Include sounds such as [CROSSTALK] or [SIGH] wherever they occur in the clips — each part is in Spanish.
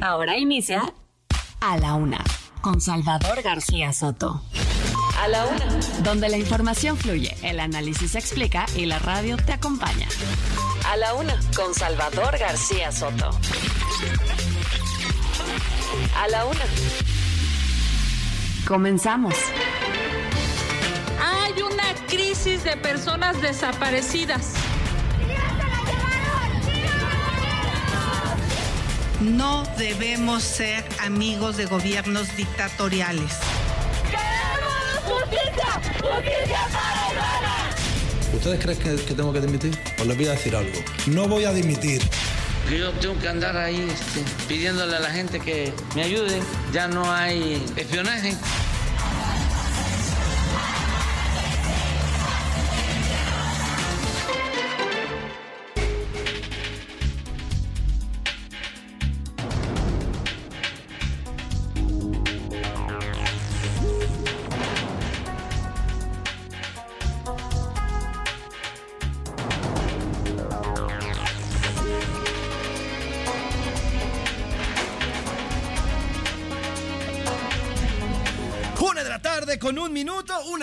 Ahora inicia A la Una con Salvador García Soto. A la Una. Donde la información fluye, el análisis se explica y la radio te acompaña. A la Una con Salvador García Soto. A la Una. Comenzamos. Hay una crisis de personas desaparecidas. No debemos ser amigos de gobiernos dictatoriales. ¡Queremos justicia! ¡Justicia para ¿Ustedes creen que, que, tengo que dimitir? Os les voy a decir algo. No voy a dimitir. Yo tengo que andar ahí este, pidiéndole a la gente que me ayude. Ya no hay espionaje.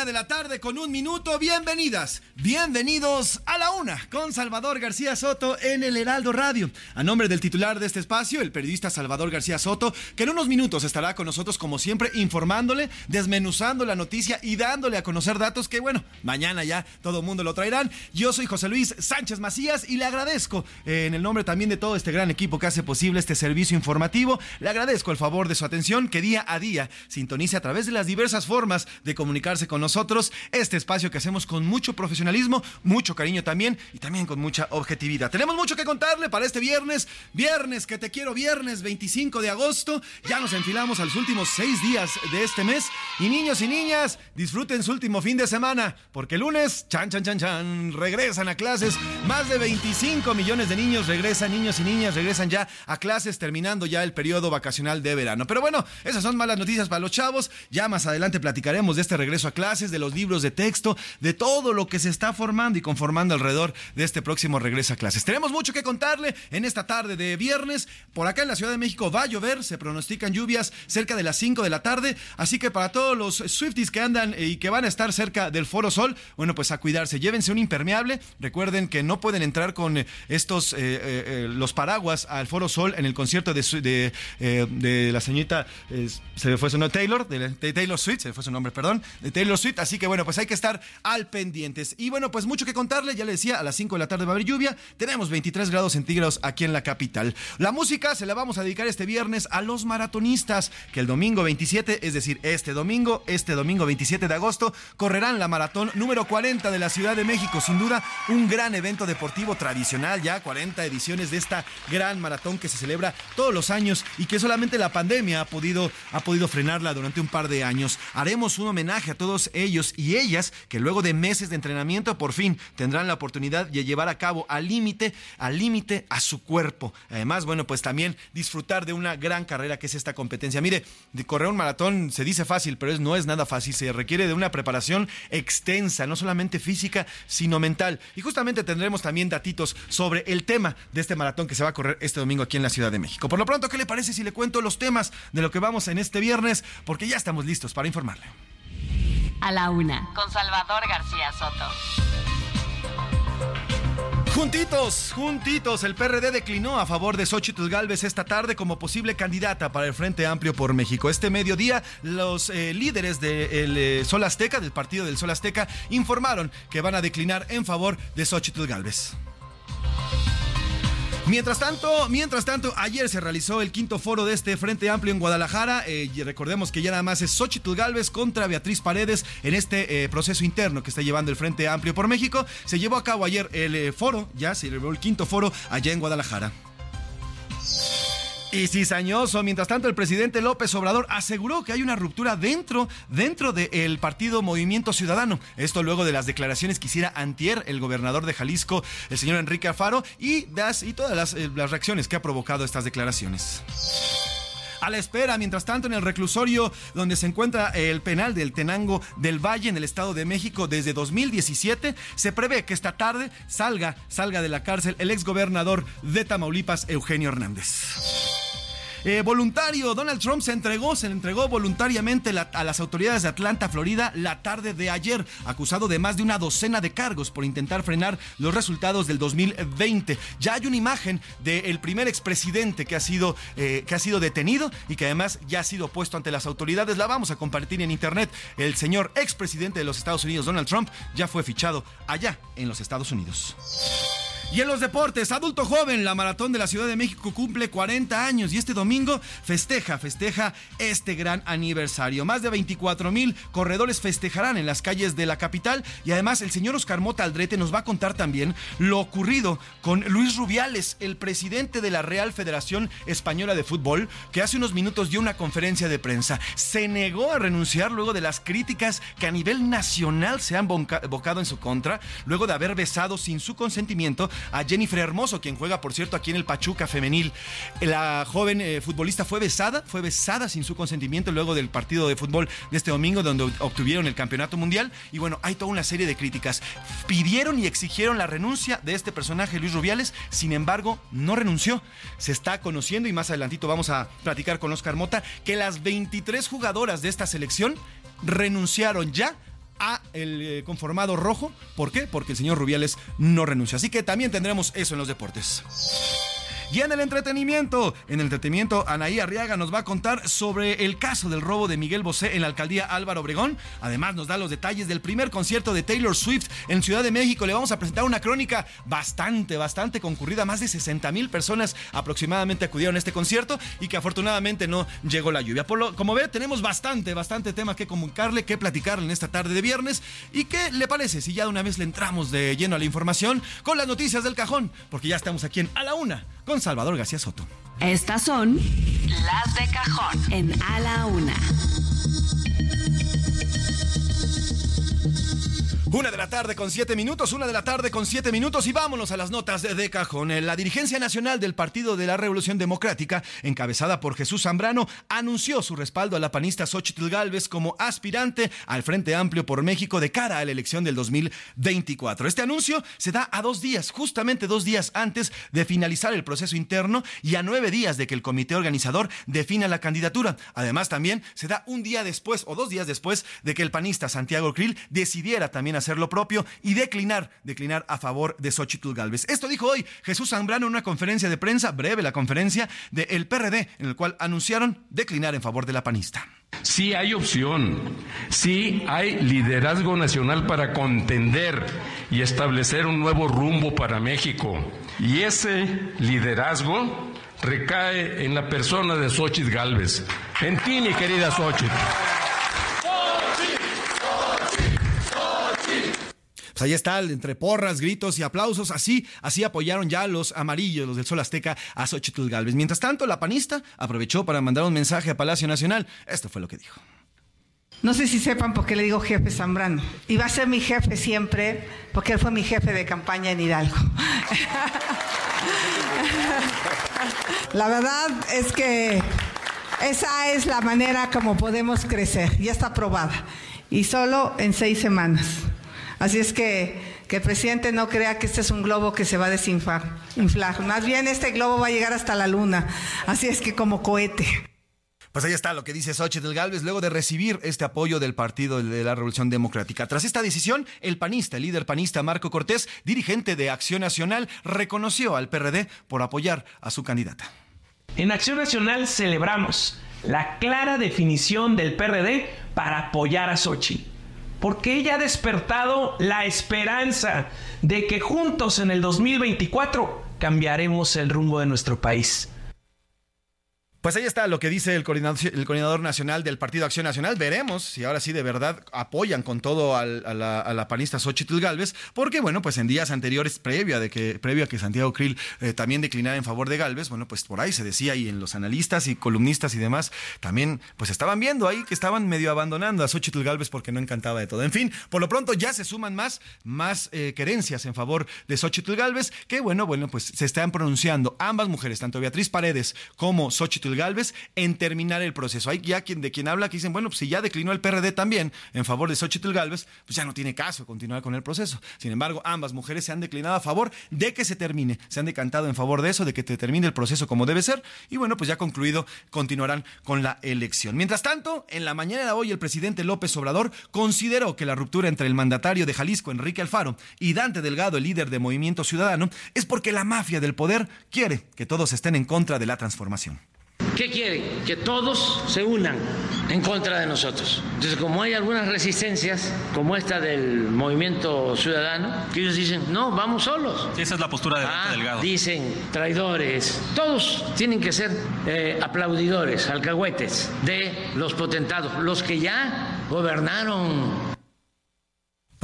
De la tarde con un minuto. Bienvenidas, bienvenidos a la una con Salvador García Soto en el Heraldo Radio. A nombre del titular de este espacio, el periodista Salvador García Soto, que en unos minutos estará con nosotros como siempre informándole, desmenuzando la noticia y dándole a conocer datos que bueno, mañana ya todo el mundo lo traerán. Yo soy José Luis Sánchez Macías y le agradezco eh, en el nombre también de todo este gran equipo que hace posible este servicio informativo, le agradezco el favor de su atención que día a día sintonice a través de las diversas formas de comunicarse con nosotros. Este espacio que hacemos con mucho profesionalismo, mucho cariño también y también con mucha objetividad. Tenemos mucho que contarle para este viernes, viernes que te quiero, viernes 25 de agosto. Ya nos enfilamos a los últimos seis días de este mes. Y niños y niñas, disfruten su último fin de semana, porque el lunes, chan, chan, chan, chan, regresan a clases. Más de 25 millones de niños regresan, niños y niñas regresan ya a clases, terminando ya el periodo vacacional de verano. Pero bueno, esas son malas noticias para los chavos. Ya más adelante platicaremos de este regreso a clases, de los libros de texto, de todo lo que se está formando y conformando alrededor de este próximo regreso a clases. Tenemos mucho que contarle en esta tarde de viernes. Por acá en la Ciudad de México va a llover, se pronostican lluvias cerca de las 5 de la tarde, así que para todos los Swifties que andan y que van a estar cerca del Foro Sol, bueno, pues a cuidarse, llévense un impermeable. Recuerden que no pueden entrar con estos, eh, eh, los paraguas al Foro Sol en el concierto de, de, eh, la señorita, se me fue su nombre, Taylor, de, Taylor Swift, se me fue su nombre, perdón, de Taylor Swift. Así que bueno, pues hay que estar al pendientes. Y bueno, pues mucho que contarle. Ya le decía, a las 5 de la tarde va a haber lluvia. Tenemos 23 grados centígrados aquí en la capital. La música se la vamos a dedicar este viernes a los maratonistas, que el domingo 27, es decir, este domingo, este domingo 27 de agosto, correrán la maratón número 40 de la Ciudad de México. Sin duda, un gran evento deportivo tradicional, ya 40 ediciones de esta gran maratón que se celebra todos los años y que solamente la pandemia ha podido, ha podido frenarla durante un par de años. Haremos un homenaje a todos ellos y ellas que luego de meses de entrenamiento por fin tendrán la oportunidad de llevar a cabo al límite, al límite a su cuerpo. Además, bueno, pues también disfrutar de una gran carrera que es esta competencia. Mire, correr un maratón se dice fácil, pero no es nada fácil. Se requiere de una preparación extensa, no solamente física, sino mental. Y justamente tendremos también datitos sobre el tema de este maratón que se va a correr este domingo aquí en la Ciudad de México. Por lo pronto, ¿qué le parece si le cuento los temas de lo que vamos en este viernes? Porque ya estamos listos para informarle. A la una, con Salvador García Soto. Juntitos, juntitos, el PRD declinó a favor de Xochitl Galvez esta tarde como posible candidata para el Frente Amplio por México. Este mediodía, los eh, líderes del eh, Sol Azteca, del partido del Sol Azteca, informaron que van a declinar en favor de Xochitl Galvez. Mientras tanto, mientras tanto, ayer se realizó el quinto foro de este Frente Amplio en Guadalajara. Eh, y recordemos que ya nada más es Xochitl Galvez contra Beatriz Paredes en este eh, proceso interno que está llevando el Frente Amplio por México. Se llevó a cabo ayer el eh, foro, ya se llevó el quinto foro allá en Guadalajara. Y cizañoso, mientras tanto el presidente López Obrador aseguró que hay una ruptura dentro, dentro del partido Movimiento Ciudadano. Esto luego de las declaraciones que hiciera antier el gobernador de Jalisco, el señor Enrique Alfaro, y, y todas las, eh, las reacciones que ha provocado estas declaraciones a la espera. Mientras tanto, en el reclusorio donde se encuentra el penal del Tenango del Valle en el Estado de México desde 2017, se prevé que esta tarde salga, salga de la cárcel el exgobernador de Tamaulipas, Eugenio Hernández. Eh, voluntario, Donald Trump se entregó, se entregó voluntariamente a las autoridades de Atlanta, Florida, la tarde de ayer, acusado de más de una docena de cargos por intentar frenar los resultados del 2020. Ya hay una imagen del primer expresidente que ha sido eh, que ha sido detenido y que además ya ha sido puesto ante las autoridades. La vamos a compartir en internet. El señor expresidente de los Estados Unidos, Donald Trump, ya fue fichado allá en los Estados Unidos. Y en los deportes, adulto joven, la maratón de la Ciudad de México cumple 40 años y este domingo festeja, festeja este gran aniversario. Más de 24 mil corredores festejarán en las calles de la capital y además el señor Oscar Mota Aldrete nos va a contar también lo ocurrido con Luis Rubiales, el presidente de la Real Federación Española de Fútbol, que hace unos minutos dio una conferencia de prensa. Se negó a renunciar luego de las críticas que a nivel nacional se han bocado en su contra, luego de haber besado sin su consentimiento a Jennifer Hermoso, quien juega, por cierto, aquí en el Pachuca Femenil. La joven eh, futbolista fue besada, fue besada sin su consentimiento luego del partido de fútbol de este domingo, donde obtuvieron el campeonato mundial. Y bueno, hay toda una serie de críticas. Pidieron y exigieron la renuncia de este personaje, Luis Rubiales, sin embargo, no renunció. Se está conociendo, y más adelantito vamos a platicar con Oscar Mota, que las 23 jugadoras de esta selección renunciaron ya a el eh, conformado rojo. ¿Por qué? Porque el señor Rubiales no renuncia. Así que también tendremos eso en los deportes. Y en el entretenimiento, en el entretenimiento, Anaí Arriaga nos va a contar sobre el caso del robo de Miguel Bosé en la alcaldía Álvaro Obregón. Además, nos da los detalles del primer concierto de Taylor Swift en Ciudad de México. Le vamos a presentar una crónica bastante, bastante concurrida. Más de 60 mil personas aproximadamente acudieron a este concierto y que afortunadamente no llegó la lluvia. Por lo, como ve, tenemos bastante, bastante tema que comunicarle, que platicarle en esta tarde de viernes. ¿Y qué le parece si ya de una vez le entramos de lleno a la información con las noticias del cajón? Porque ya estamos aquí en A la Una con Salvador García Soto. Estas son las de cajón en A la Una. Una de la tarde con siete minutos, una de la tarde con siete minutos y vámonos a las notas de, cajón. La dirigencia nacional del Partido de la Revolución Democrática, encabezada por Jesús Zambrano, anunció su respaldo a la panista Xochitl Galvez como aspirante al Frente Amplio por México de cara a la elección del 2024. Este anuncio se da a dos días, justamente dos días antes de finalizar el proceso interno y a nueve días de que el comité organizador defina la candidatura. Además, también se da un día después o dos días después de que el panista Santiago Krill decidiera también hacer lo propio y declinar, declinar a favor de Xochitl Galvez. Esto dijo hoy Jesús Zambrano en una conferencia de prensa, breve la conferencia, del el PRD, en el cual anunciaron declinar en favor de la panista. Sí hay opción, sí hay liderazgo nacional para contender y establecer un nuevo rumbo para México. Y ese liderazgo recae en la persona de Xochitl Galvez. En ti, mi querida Xochitl. Pues ahí está, entre porras, gritos y aplausos, así, así apoyaron ya los amarillos, los del Sol Azteca, a Xochitl Galvez. Mientras tanto, la panista aprovechó para mandar un mensaje a Palacio Nacional. Esto fue lo que dijo. No sé si sepan por qué le digo jefe Zambrano. Y va a ser mi jefe siempre, porque él fue mi jefe de campaña en Hidalgo. [LAUGHS] La verdad es que esa es la manera como podemos crecer. Ya está aprobada. Y solo en seis semanas. Así es que que el presidente no crea que este es un globo que se va a desinflar. Inflar. Más bien este globo va a llegar hasta la luna. Así es que como cohete. Pues ahí está lo que dice Xochitl Galvez luego de recibir este apoyo del Partido de la Revolución Democrática. Tras esta decisión, el panista, el líder panista Marco Cortés, dirigente de Acción Nacional, reconoció al PRD por apoyar a su candidata. En Acción Nacional celebramos la clara definición del PRD para apoyar a Xochitl porque ella ha despertado la esperanza de que juntos en el 2024 cambiaremos el rumbo de nuestro país. Pues ahí está lo que dice el coordinador, nacional del Partido Acción Nacional. Veremos si ahora sí de verdad apoyan con todo a, la, a la panista Xochitl Galvez, porque bueno, pues en días anteriores, previo a, de que, a que Santiago Krill eh, también declinara en favor de Galvez, bueno, pues por ahí se decía y en los analistas y columnistas y demás, también pues estaban viendo ahí que estaban medio abandonando a Xochitl Galvez porque no encantaba de todo. En fin, por lo pronto ya se suman más, más eh, querencias en favor de Xochitl Galvez, que bueno, bueno, pues se están pronunciando ambas mujeres, tanto Beatriz Paredes como Xochitl Galvez en terminar el proceso. Hay ya quien de quien habla que dicen, bueno, pues si ya declinó el PRD también en favor de Xochitl Galvez, pues ya no tiene caso continuar con el proceso. Sin embargo, ambas mujeres se han declinado a favor de que se termine, se han decantado en favor de eso, de que te termine el proceso como debe ser y bueno, pues ya concluido continuarán con la elección. Mientras tanto, en la mañana de hoy el presidente López Obrador consideró que la ruptura entre el mandatario de Jalisco, Enrique Alfaro, y Dante Delgado, el líder de Movimiento Ciudadano, es porque la mafia del poder quiere que todos estén en contra de la transformación. ¿Qué quieren? Que todos se unan en contra de nosotros. Entonces, como hay algunas resistencias, como esta del movimiento ciudadano, que ellos dicen, no, vamos solos. esa es la postura de Ah, Delgado. Dicen traidores. Todos tienen que ser eh, aplaudidores, alcahuetes de los potentados, los que ya gobernaron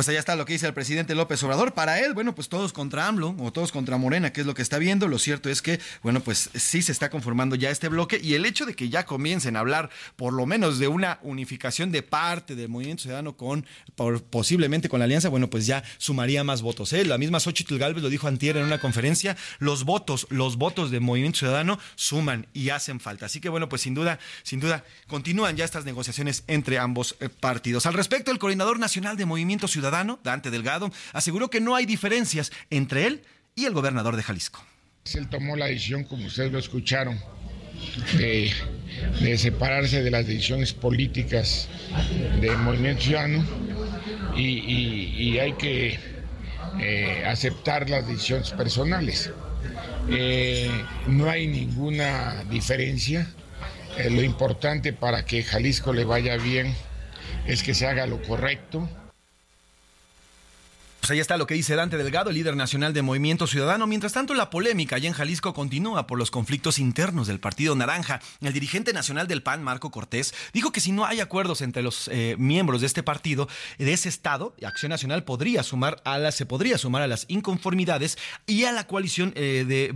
Pues allá está lo que dice el presidente López Obrador. Para él, bueno, pues todos contra AMLO o todos contra Morena, que es lo que está viendo. Lo cierto es que, bueno, pues sí se está conformando ya este bloque y el hecho de que ya comiencen a hablar por lo menos de una unificación de parte del Movimiento Ciudadano con, por- posiblemente con la alianza, bueno, pues ya sumaría más votos. ¿eh? La misma Xochitl Galvez lo dijo antier en una conferencia, los votos, los votos del Movimiento Ciudadano suman y hacen falta. Así que, bueno, pues sin duda, sin duda, continúan ya estas negociaciones entre ambos eh, partidos. Al respecto, el coordinador nacional de Movimiento Ciudadano, Dante Delgado, aseguró que no hay diferencias entre él y el gobernador de Jalisco. Él tomó la decisión, como ustedes lo escucharon, de, separarse de las decisiones políticas del Movimiento Ciudadano y hay que eh, aceptar las decisiones personales. Eh, no hay ninguna diferencia. Eh, lo importante para que Jalisco le vaya bien es que se haga lo correcto. Pues ahí está lo que dice Dante Delgado, el líder nacional de Movimiento Ciudadano. Mientras tanto, la polémica allá en Jalisco continúa por los conflictos internos del Partido Naranja. El dirigente nacional del PAN, Marco Cortés, dijo que si no hay acuerdos entre los eh, miembros de este partido, de ese estado, Acción Nacional podría sumar a las, se podría sumar a las inconformidades y a la coalición eh,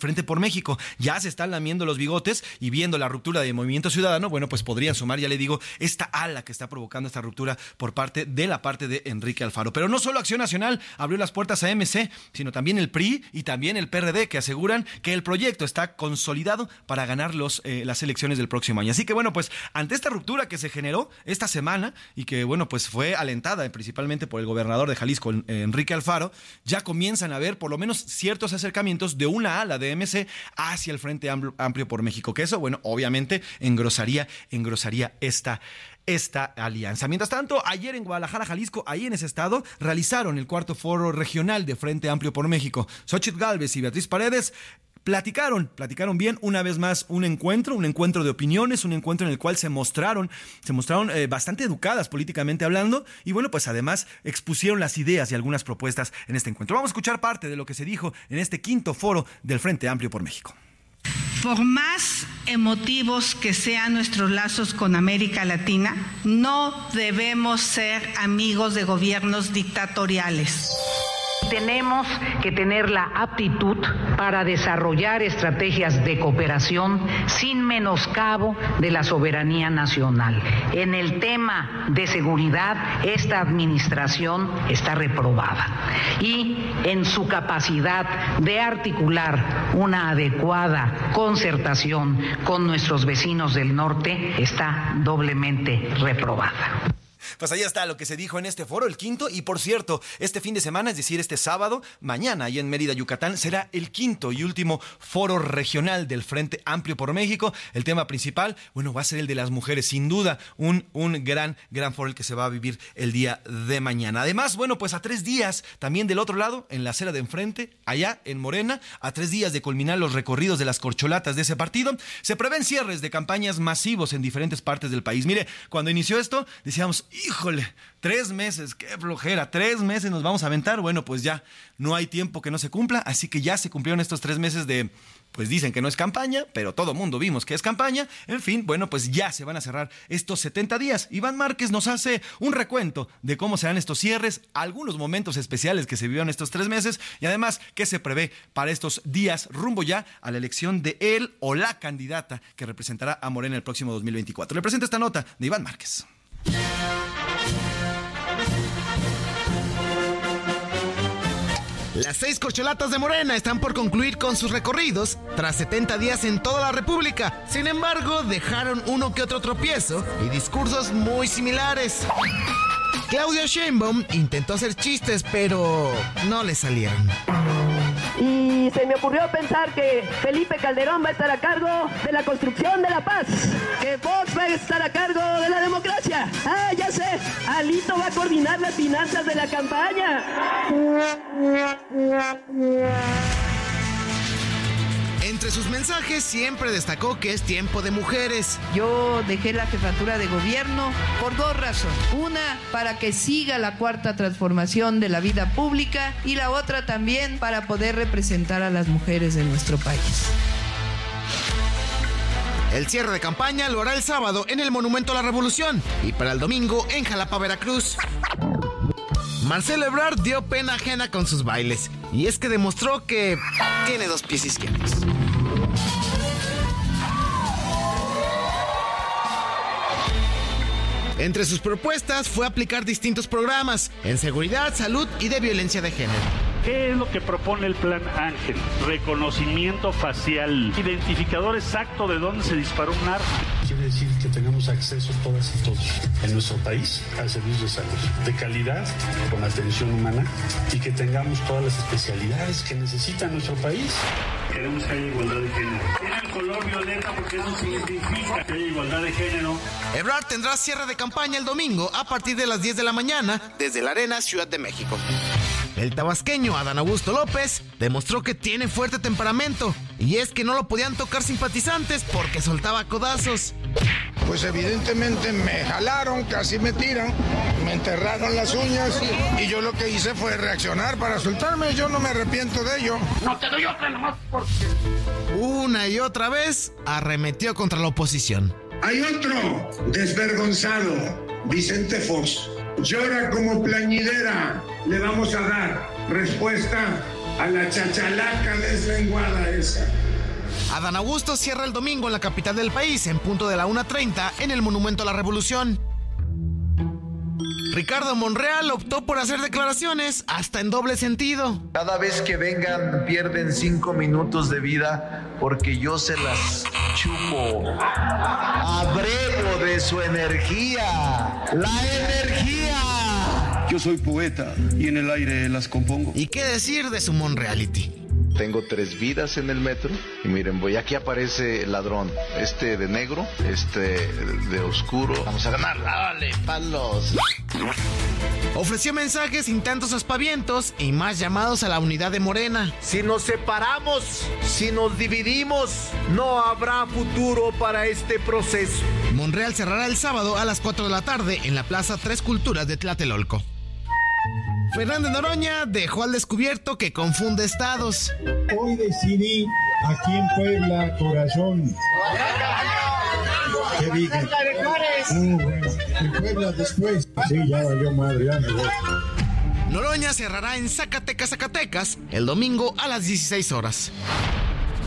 Frente por México. Ya se están lamiendo los bigotes y viendo la ruptura de Movimiento Ciudadano, bueno, pues podrían sumar, ya le digo, esta ala que está provocando esta ruptura por parte de la parte de Enrique Alfaro. Pero no solo Acción Nacional abrió las puertas a MC, sino también el PRI y también el PRD, que aseguran que el proyecto está consolidado para ganar los, eh, las elecciones del próximo año. Así que bueno, pues ante esta ruptura que se generó esta semana y que bueno, pues fue alentada eh, principalmente por el gobernador de Jalisco, eh, Enrique Alfaro, ya comienzan a ver por lo menos ciertos acercamientos de una ala de MC hacia el Frente Amplio, por México, que eso, bueno, obviamente engrosaría, engrosaría esta esta alianza. Mientras tanto, ayer en Guadalajara, Jalisco, ahí en ese estado, realizaron el cuarto foro regional de Frente Amplio por México. Xochitl Galvez y Beatriz Paredes platicaron, platicaron bien una vez más un encuentro, un encuentro de opiniones, un encuentro en el cual se mostraron, se mostraron eh, bastante educadas políticamente hablando y bueno, pues además expusieron las ideas y algunas propuestas en este encuentro. Vamos a escuchar parte de lo que se dijo en este quinto foro del Frente Amplio por México. Por más emotivos que sean nuestros lazos con América Latina, no debemos ser amigos de gobiernos dictatoriales. Tenemos que tener la aptitud para desarrollar estrategias de cooperación sin menoscabo de la soberanía nacional. En el tema de seguridad, esta administración está reprobada y en su capacidad de articular una adecuada concertación con nuestros vecinos del norte está doblemente reprobada. Pues ahí está lo que se dijo en este foro, el quinto. Y por cierto, este fin de semana, es decir, este sábado, mañana, ahí en Mérida, Yucatán, será el quinto y último foro regional del Frente Amplio por México. El tema principal, bueno, va a ser el de las mujeres, sin duda, un, un gran, gran foro el que se va a vivir el día de mañana. Además, bueno, pues a tres días también del otro lado, en la acera de enfrente, allá en Morena, a tres días de culminar los recorridos de las corcholatas de ese partido, se prevén cierres de campañas masivos en diferentes partes del país. Mire, cuando inició esto, decíamos, híjole, tres meses, qué flojera, tres meses nos vamos a aventar. Bueno, pues ya no hay tiempo que no se cumpla, así que ya se cumplieron estos tres meses de pues dicen que no es campaña, pero todo mundo vimos que es campaña. En fin, bueno, pues ya se van a cerrar estos 70 días. Iván Márquez nos hace un recuento de cómo serán estos cierres, algunos momentos especiales que se vivieron estos tres meses y además qué se prevé para estos días rumbo ya a la elección de él o la candidata que representará a Morena el próximo 2024. Le presento esta nota de Iván Márquez. Las seis corcholatas de Morena están por concluir con sus recorridos tras 70 días en toda la República. Sin embargo, dejaron uno que otro tropiezo y discursos muy similares. Claudia Sheinbaum intentó hacer chistes, pero no le salieron. Y se me ocurrió pensar que Felipe Calderón va a estar a cargo de la construcción de la paz, que Fox va a estar a cargo de la democracia. Ah, ya sé, Alito va a coordinar las finanzas de la campaña. Entre sus mensajes siempre destacó que es tiempo de mujeres. Yo dejé la jefatura de gobierno por dos razones. Una, para que siga la cuarta transformación de la vida pública y la otra también para poder representar a las mujeres de nuestro país. El cierre de campaña lo hará el sábado en el Monumento a la Revolución y para el domingo en Jalapa, Veracruz. Marcelo Ebrard dio pena ajena con sus bailes y es que demostró que tiene dos pies izquierdos. Entre sus propuestas fue aplicar distintos programas en seguridad, salud y de violencia de género. ¿Qué es lo que propone el Plan Ángel? Reconocimiento facial, identificador exacto de dónde se disparó un arma. Quiere decir que tengamos acceso todas y todos en nuestro país al servicio de salud de calidad, con atención humana y que tengamos todas las especialidades que necesita nuestro país. Queremos que haya igualdad de género. Color violeta porque eso significa que haya igualdad de género. Ebrard tendrá cierre de campaña el domingo a partir de las 10 de la mañana desde la Arena Ciudad de México. El tabasqueño Adán Augusto López demostró que tiene fuerte temperamento y es que no lo podían tocar simpatizantes porque soltaba codazos. Pues evidentemente me jalaron, casi me tiran, me enterraron las uñas y yo lo que hice fue reaccionar para soltarme. Yo no me arrepiento de ello. No te doy otra nomás porque... Una y otra vez arremetió contra la oposición. Hay otro desvergonzado, Vicente Fox. Llora como plañidera. Le vamos a dar respuesta a la chachalaca deslenguada esa. Adán Augusto cierra el domingo en la capital del país, en punto de la 1.30, en el Monumento a la Revolución. Ricardo Monreal optó por hacer declaraciones hasta en doble sentido. Cada vez que vengan pierden cinco minutos de vida porque yo se las chupo. Abrego de su energía. La energía. Yo soy poeta y en el aire las compongo. ¿Y qué decir de su Monreality? Tengo tres vidas en el metro y miren, voy aquí aparece el ladrón, este de negro, este de oscuro. Vamos a ganar, dale, palos. Ofreció mensajes sin tantos aspavientos y más llamados a la unidad de Morena. Si nos separamos, si nos dividimos, no habrá futuro para este proceso. Monreal cerrará el sábado a las 4 de la tarde en la Plaza Tres Culturas de Tlatelolco. Fernando Noroña dejó al descubierto que confunde estados. Hoy decidí aquí en Puebla, corazón. ¿Qué dije? Uh, bueno, en Puebla después. Sí, ya valió madre, ya me voy. Noroña cerrará en Zacatecas, Zacatecas, el domingo a las 16 horas.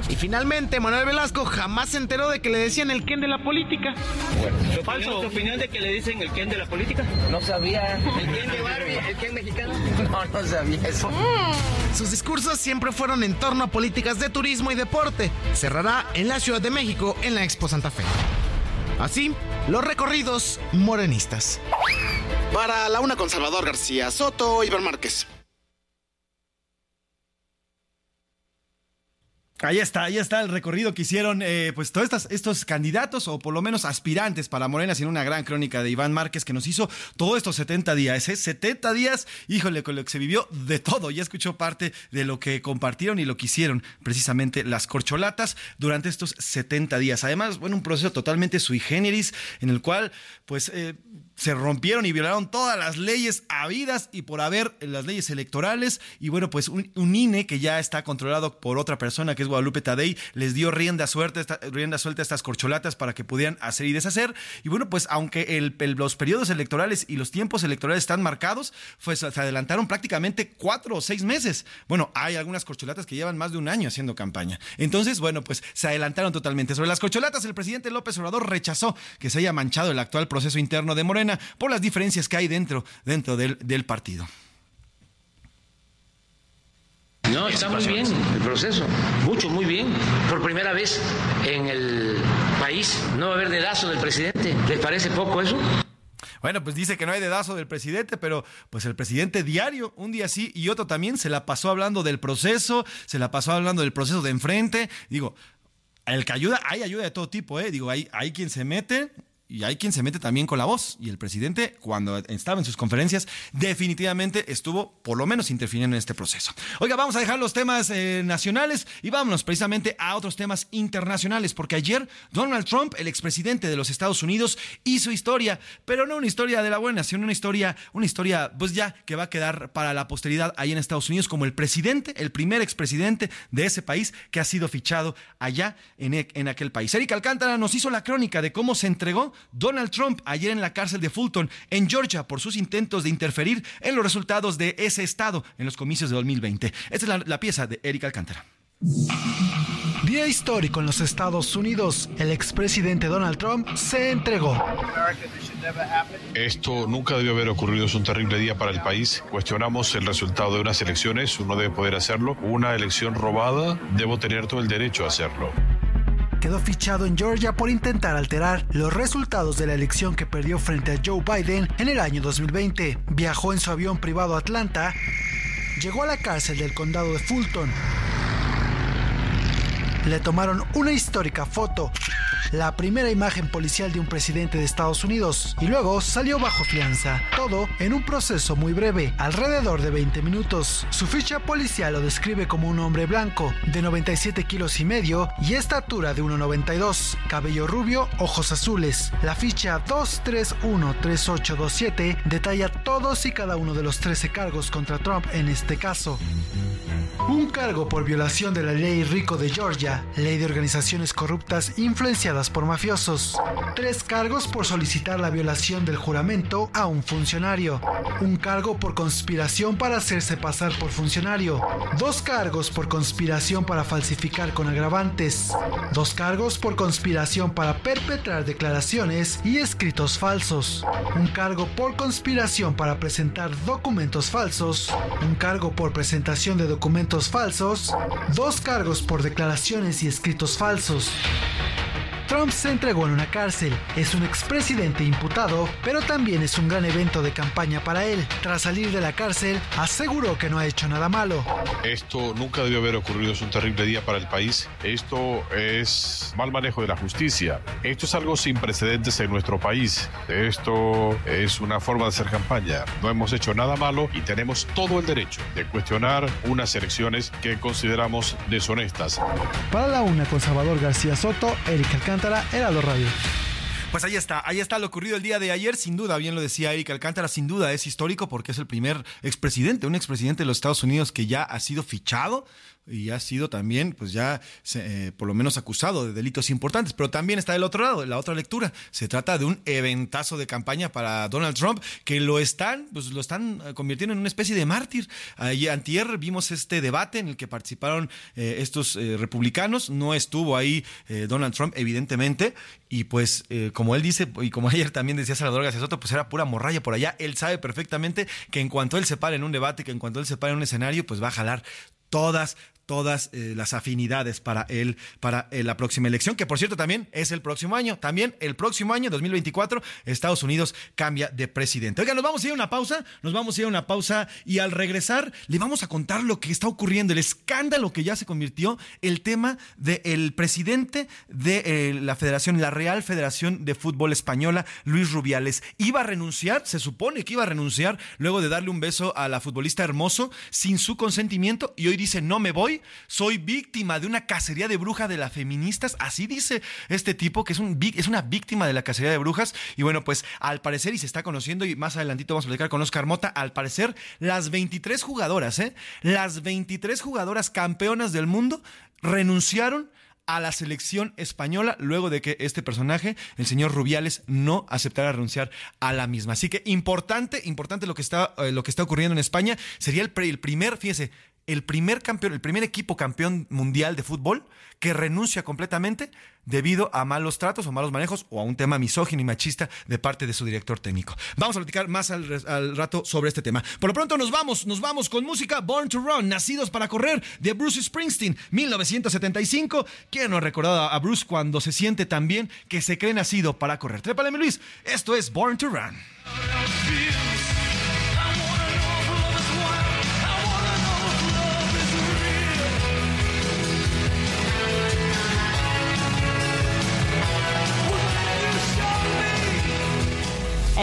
Y finalmente, Manuel Velasco jamás se enteró de que le decían el Ken de la política. Bueno, ¿Falso tu opinión de que le dicen el Ken de la política? No sabía. ¿El Ken de Barbie? ¿El Ken mexicano? No, no sabía eso. Sus discursos siempre fueron en torno a políticas de turismo y deporte. Cerrará en la Ciudad de México en la Expo Santa Fe. Así, los recorridos morenistas. Para la una con Salvador García Soto, Iván Márquez. Ahí está, ahí está el recorrido que hicieron eh, pues todos estos, candidatos o por lo menos aspirantes para Morena, sin una gran crónica de Iván Márquez que nos hizo todos estos 70 días. ¿eh? 70 días, híjole, con lo que se vivió de todo. Ya escuchó parte de lo que compartieron y lo que hicieron precisamente las corcholatas durante estos 70 días. Además, bueno, un proceso totalmente sui generis en el cual pues... Eh, se rompieron y violaron todas las leyes habidas y por haber las leyes electorales. Y bueno, pues un, INE que ya está controlado por otra persona que es Guadalupe Tadei, les dio rienda, suerte, rienda suelta a estas corcholatas para que pudieran hacer y deshacer. Y bueno, pues aunque los periodos electorales y los tiempos electorales están marcados, pues se adelantaron prácticamente cuatro o seis meses. Bueno, hay algunas corcholatas que llevan más de un año haciendo campaña. Entonces, bueno, pues se adelantaron totalmente. Sobre las corcholatas, el presidente López Obrador rechazó que se haya manchado el actual proceso interno de Morena por las diferencias que hay dentro, dentro del, del partido. No, está muy bien el proceso, mucho, muy bien. Por primera vez en el país no va a haber dedazo del presidente. ¿Les parece poco eso? Bueno, pues dice que no hay dedazo del presidente, pero pues el presidente diario, un día sí y otro también, se la pasó hablando del proceso, se la pasó hablando del proceso de enfrente. Digo, el que ayuda, hay ayuda de todo tipo, ¿eh? Digo, hay, hay quien se mete y hay quien se mete también con la voz. Y el presidente, cuando estaba en sus conferencias, definitivamente estuvo por lo menos interfiriendo en este proceso. Oiga, vamos a dejar los temas eh, nacionales y vámonos precisamente a otros temas internacionales, porque ayer Donald Trump, el expresidente de los Estados Unidos, hizo historia, pero no una historia de la buena, sino una historia, una historia, pues ya que va a quedar para la posteridad ahí en Estados Unidos como el presidente, el primer expresidente de ese país que ha sido fichado allá en, en aquel país. Erika Alcántara nos hizo la crónica de cómo se entregó Donald Trump ayer en la cárcel de Fulton, en Georgia, por sus intentos de interferir en los resultados de ese estado en los comicios de 2020. Esta es la, pieza de Erika Alcántara. Día histórico en los Estados Unidos. El expresidente Donald Trump se entregó. Esto nunca debió haber ocurrido. Es un terrible día para el país. Cuestionamos el resultado de unas elecciones. Uno debe poder hacerlo. Una elección robada. Debo tener todo el derecho a hacerlo quedó fichado en Georgia por intentar alterar los resultados de la elección que perdió frente a Joe Biden en el año 2020. Viajó en su avión privado a Atlanta, llegó a la cárcel del condado de Fulton. Le tomaron una histórica foto la primera imagen policial de un presidente de Estados Unidos, y luego salió bajo fianza. Todo en un proceso muy breve, alrededor de 20 minutos. Su ficha policial lo describe como un hombre blanco, de 97 kilos y medio y estatura de 1,92, cabello rubio, ojos azules. La ficha 2313827 detalla todos y cada uno de los 13 cargos contra Trump en este caso. Un cargo por violación de la ley Rico de Georgia, ley de organizaciones corruptas influenciadas por mafiosos. Tres cargos por solicitar la violación del juramento a un funcionario. Un cargo por conspiración para hacerse pasar por funcionario. Dos cargos por conspiración para falsificar con agravantes. Dos cargos por conspiración para perpetrar declaraciones y escritos falsos. Un cargo por conspiración para presentar documentos falsos. Un cargo por presentación de documentos falsos, dos cargos por declaraciones y escritos falsos. Trump se entregó en una cárcel. Es un expresidente imputado, pero también es un gran evento de campaña para él. Tras salir de la cárcel, aseguró que no ha hecho nada malo. Esto nunca debió haber ocurrido, es un terrible día para el país. Esto es mal manejo de la justicia. Esto es algo sin precedentes en nuestro país. Esto es una forma de hacer campaña. No hemos hecho nada malo y tenemos todo el derecho de cuestionar unas elecciones que consideramos deshonestas. Para la una con Salvador García Soto, Erika Alcántara Pues ahí está, ahí está lo ocurrido el día de ayer, sin duda, bien lo decía Erika Alcántara, sin duda es histórico porque es el primer expresidente, un expresidente de los Estados Unidos que ya ha sido fichado y ha sido también, pues ya eh, por lo menos acusado de delitos importantes. Pero también está del otro lado, la otra lectura. Se trata de un eventazo de campaña para Donald Trump que lo están, pues lo están eh, convirtiendo en una especie de mártir. Ayer, antier vimos este debate en el que participaron eh, estos republicanos. No estuvo ahí Donald Trump, evidentemente. Y pues, como él dice, y como [LAUGHS] ayer también decía Salvador García Soto, pues era pura morralla por allá. Él sabe perfectamente que en cuanto él se pare en un debate, que en cuanto él se pare en un escenario, pues va a jalar todas todas eh, las afinidades para él, para eh, la próxima elección, que por cierto también es el próximo año. También el próximo año, 2024, Estados Unidos cambia de presidente. Oiga, nos vamos a ir a una pausa, nos vamos a ir a una pausa y al regresar le vamos a contar lo que está ocurriendo, el escándalo que ya se convirtió, el tema del presidente de eh, la Federación, la Real Federación de Fútbol Española, Luis Rubiales. Iba a renunciar, se supone que iba a renunciar luego de darle un beso a la futbolista hermoso sin su consentimiento y hoy dice no me voy soy víctima de una cacería de brujas de las feministas. Así dice este tipo, que es una víctima de la cacería de brujas. Y bueno, pues al parecer, y se está conociendo, y más adelantito vamos a platicar con Oscar Mota, al parecer, las 23 jugadoras, ¿eh? Las 23 jugadoras campeonas del mundo renunciaron a la selección española luego de que este personaje, el señor Rubiales, no aceptara renunciar a la misma. Así que importante, importante lo que está, eh, lo que está ocurriendo en España. Sería el, el primer, fíjese, el primer campeón, el primer equipo campeón mundial de fútbol que renuncia completamente debido a malos tratos o malos manejos o a un tema misógino y machista de parte de su director técnico. Vamos a platicar más al, rato sobre este tema. Por lo pronto nos vamos, nos vamos con música Born to Run, Nacidos para Correr de Bruce Springsteen, 1975. ¿Quién no ha recordado a Bruce cuando se siente tan bien que se cree nacido para correr? Trépale, Luis. Esto es Born to Run.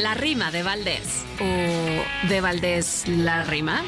La rima de Valdés. ¿O de Valdés la rima?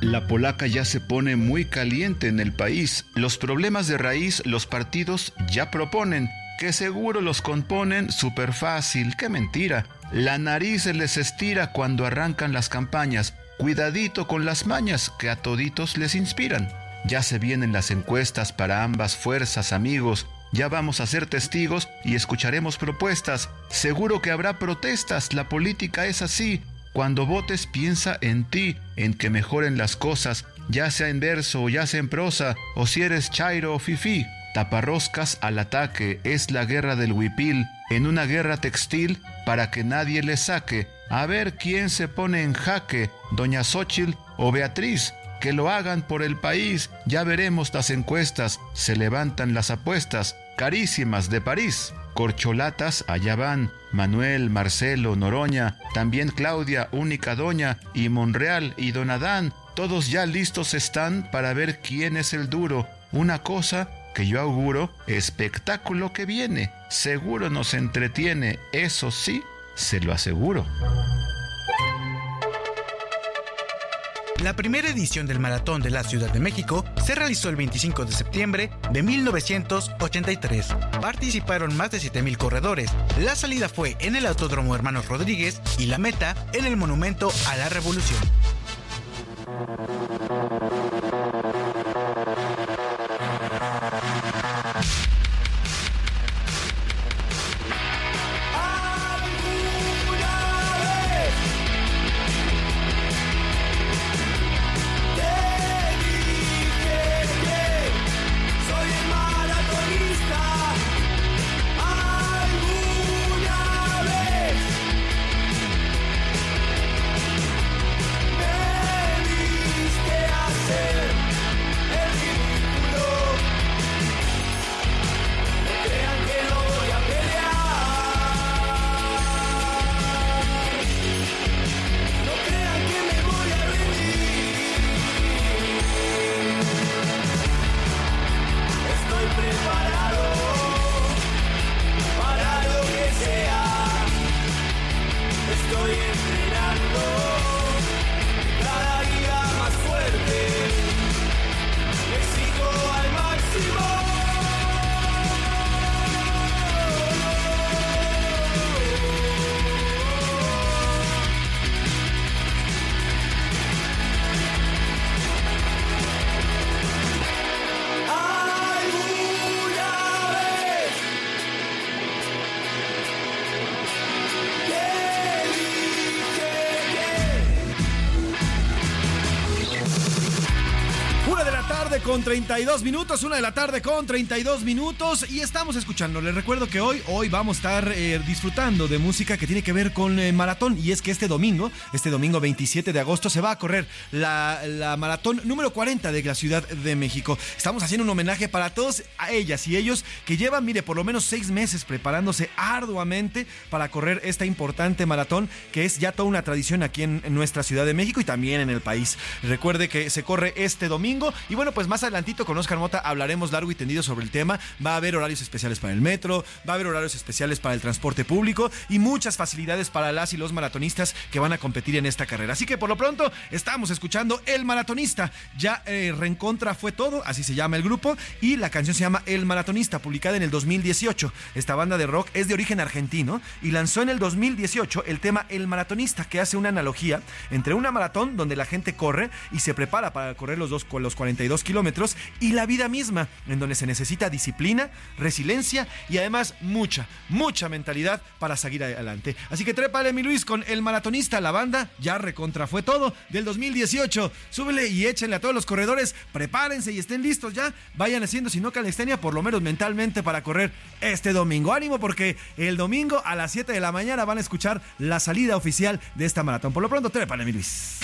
La polaca ya se pone muy caliente en el país. Los problemas de raíz los partidos ya proponen. Que seguro los componen súper fácil. ¡Qué mentira! La nariz se les estira cuando arrancan las campañas. Cuidadito con las mañas que a toditos les inspiran. Ya se vienen las encuestas para ambas fuerzas, amigos. Ya vamos a ser testigos y escucharemos propuestas. Seguro que habrá protestas. La política es así. Cuando votes piensa en ti, en que mejoren las cosas, ya sea en verso o ya sea en prosa, o si eres chairo o fifí. Taparroscas al ataque, es la guerra del huipil, en una guerra textil para que nadie le saque. A ver quién se pone en jaque, doña Xochitl o Beatriz que lo hagan por el país. Ya veremos las encuestas, se levantan las apuestas, carísimas de París. Corcholatas, allá van, Manuel, Marcelo, Noroña, también Claudia, única doña, y Monreal y Don Adán, todos ya listos están para ver quién es el duro. Una cosa que yo auguro, espectáculo que viene, seguro nos entretiene, eso sí, se lo aseguro. La primera edición del Maratón de la Ciudad de México se realizó el 25 de septiembre de 1983. Participaron más de 7.000 corredores. La salida fue en el Autódromo Hermanos Rodríguez y la meta en el Monumento a la Revolución. Con 32 minutos, una de la tarde con 32 minutos y estamos escuchando. Les recuerdo que hoy, hoy vamos a estar eh, disfrutando de música que tiene que ver con eh, maratón y es que este domingo, este domingo 27 de agosto se va a correr la, la, maratón número 40 de la Ciudad de México. Estamos haciendo un homenaje para todos a ellas y ellos que llevan, mire, por lo menos seis meses preparándose arduamente para correr esta importante maratón que es ya toda una tradición aquí en, en nuestra Ciudad de México y también en el país. Recuerde que se corre este domingo y bueno, pues más adelantito con Oscar Mota hablaremos largo y tendido sobre el tema. Va a haber horarios especiales para el metro, va a haber horarios especiales para el transporte público y muchas facilidades para las y los maratonistas que van a competir en esta carrera. Así que por lo pronto estamos escuchando El Maratonista. Ya eh, Reencontra fue todo, así se llama el grupo, y la canción se llama El Maratonista, publicada en el 2018. Esta banda de rock es de origen argentino y lanzó en el 2018 el tema El Maratonista, que hace una analogía entre una maratón donde la gente corre y se prepara para correr los dos los 42 kilómetros y la vida misma, en donde se necesita disciplina, resiliencia y además mucha, mucha mentalidad para seguir adelante. Así que trépale, mi Luis, con el maratonista, la banda ya recontra fue todo del 2018. Súbele y échenle a todos los corredores, prepárense y estén listos ya. Vayan haciendo, si no calistenia, por lo menos mentalmente para correr este domingo. Ánimo porque el domingo a las 7 de la mañana van a escuchar la salida oficial de esta maratón. Por lo pronto, trépale, mi Luis.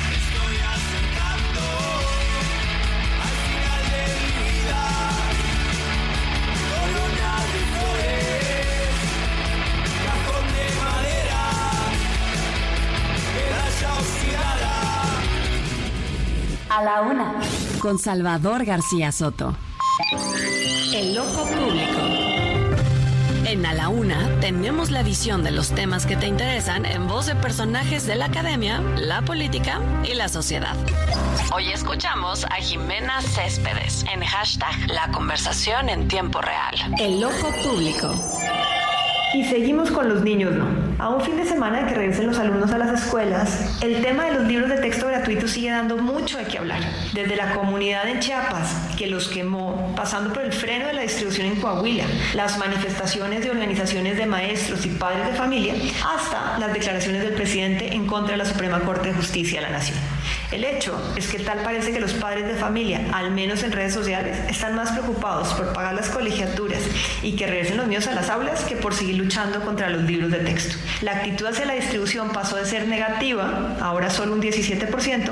A la una, con Salvador García Soto. El ojo público. En A la Una tenemos la visión de los temas que te interesan en voz de personajes de la academia, la política y la sociedad. Hoy escuchamos a Jimena Céspedes en hashtag La conversación en tiempo real. El ojo público. Y seguimos con los niños, ¿no? A un fin de semana de que regresen los alumnos a las escuelas, el tema de los libros de texto gratuitos sigue dando mucho de qué hablar. Desde la comunidad en Chiapas, que los quemó, pasando por el freno de la distribución en Coahuila, las manifestaciones de organizaciones de maestros y padres de familia, hasta las declaraciones del presidente en contra de la Suprema Corte de Justicia de la Nación. El hecho es que tal parece que los padres de familia, al menos en redes sociales, están más preocupados por pagar las colegiaturas y que regresen los niños a las aulas que por seguir luchando contra los libros de texto. La actitud hacia la distribución pasó de ser negativa, ahora solo un 17%,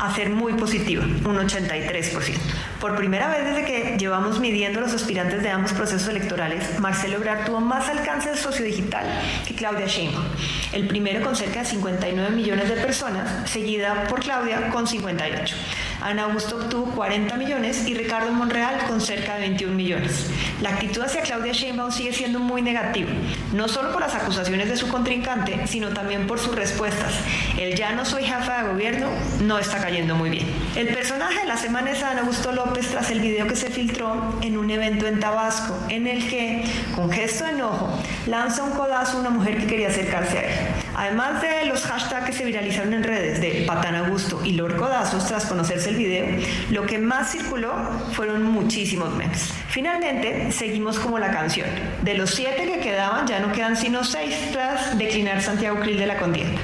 a ser muy positiva, un 83%. Por primera vez desde que llevamos midiendo los aspirantes de ambos procesos electorales, Marcelo Ebrard tuvo más alcance sociodigital que Claudia Sheinbaum. El primero con cerca de 59 millones de personas, seguida por Claudia con 58. Ana Augusto obtuvo 40 millones y Ricardo Monreal con cerca de 21 millones. La actitud hacia Claudia Sheinbaum sigue siendo muy negativa, no solo por las acusaciones de su contrincante, sino también por sus respuestas. El ya no soy jefa de gobierno no está cayendo muy bien. El personaje de la semana es Ana Augusto López tras el video que se filtró en un evento en Tabasco, en el que, con gesto de enojo, lanza un codazo a una mujer que quería acercarse a él. Además de los hashtags que se viralizaron en redes de Patán Augusto y Lord Codazos tras conocerse el video, lo que más circuló fueron muchísimos memes. Finalmente, seguimos como la canción. De los siete que quedaban, ya no quedan sino seis tras declinar Santiago Krill de la contienda.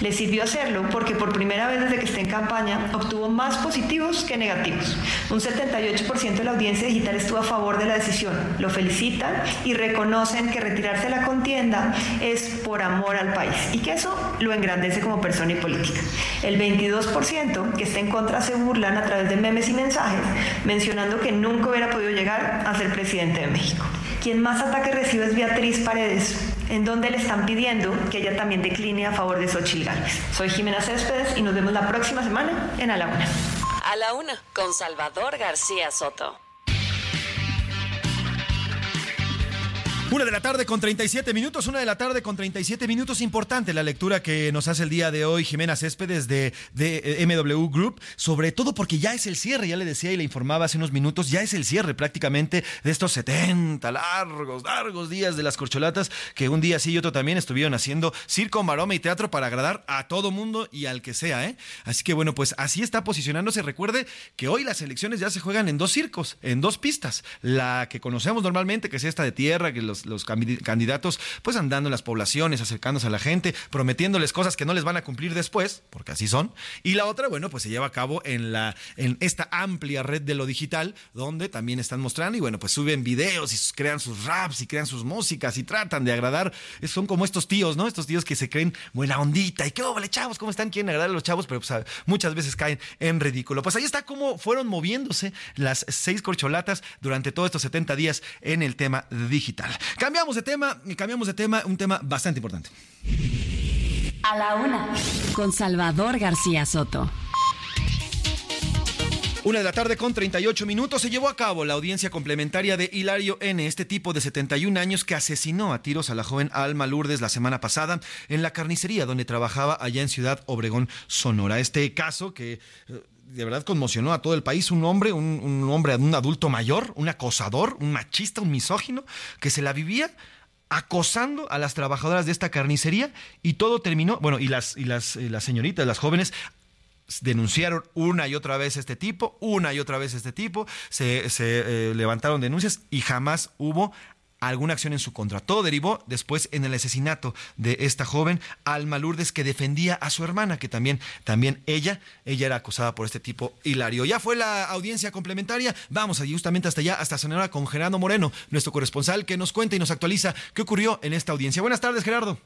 Le sirvió hacerlo porque por primera vez desde que está en campaña obtuvo más positivos que negativos. Un 78% de la audiencia digital estuvo a favor de la decisión. Lo felicitan y reconocen que retirarse de la contienda es por amor al país y que eso lo engrandece como persona y política. El 22% que está en contra se burlan a través de memes y mensajes, mencionando que nunca hubiera podido llegar a ser presidente de México. Quien más ataques recibe es Beatriz Paredes, en donde le están pidiendo que ella también decline a favor de Xochitl Gálvez. Soy Jimena Céspedes y nos vemos la próxima semana en A la Una. A la Una, con Salvador García Soto. Una de la tarde con 37 minutos, una de la tarde con 37 minutos. Importante la lectura que nos hace el día de hoy Jimena Céspedes de, de MW Group, sobre todo porque ya es el cierre, ya le decía y le informaba hace unos minutos, ya es el cierre prácticamente de estos 70 largos, largos días de las corcholatas, que un día sí y otro también estuvieron haciendo circo, maroma y teatro para agradar a todo mundo y al que sea, ¿eh? Así que bueno, pues así está posicionándose. Recuerde que hoy las elecciones ya se juegan en dos circos, en dos pistas. La que conocemos normalmente, que es esta de tierra, que los los, candidatos pues andando en las poblaciones, acercándose a la gente, prometiéndoles cosas que no les van a cumplir después, porque así son. Y la otra, bueno, pues se lleva a cabo en, la, en esta amplia red de lo digital, donde también están mostrando y bueno, pues suben videos y crean sus raps y crean sus músicas y tratan de agradar. Son como estos tíos, ¿no? Estos tíos que se creen buena ondita y qué vale, chavos, ¿cómo están? Quieren agradar a los chavos, pero pues, muchas veces caen en ridículo. Pues ahí está cómo fueron moviéndose las seis corcholatas durante todos estos 70 días en el tema digital. Cambiamos de tema, y cambiamos de tema, un tema bastante importante. A la una, con Salvador García Soto. Una de la tarde con 38 minutos se llevó a cabo la audiencia complementaria de Hilario N., este tipo de 71 años que asesinó a tiros a la joven Alma Lourdes la semana pasada en la carnicería donde trabajaba allá en Ciudad Obregón, Sonora. Este caso que eh, de verdad conmocionó a todo el país, un hombre, un, hombre, un adulto mayor, un acosador, un machista, un misógino, que se la vivía acosando a las trabajadoras de esta carnicería y todo terminó, bueno, y las, y las, eh, las señoritas, las jóvenes denunciaron una y otra vez este tipo, una y otra vez este tipo, se, se eh, levantaron denuncias y jamás hubo alguna acción en su contra. Todo derivó después en el asesinato de esta joven Alma Lourdes que defendía a su hermana, que también, también ella, ella era acusada por este tipo hilario. Ya fue la audiencia complementaria. Vamos allí justamente hasta allá, hasta Sonora con Gerardo Moreno, nuestro corresponsal, que nos cuenta y nos actualiza qué ocurrió en esta audiencia. Buenas tardes, Gerardo.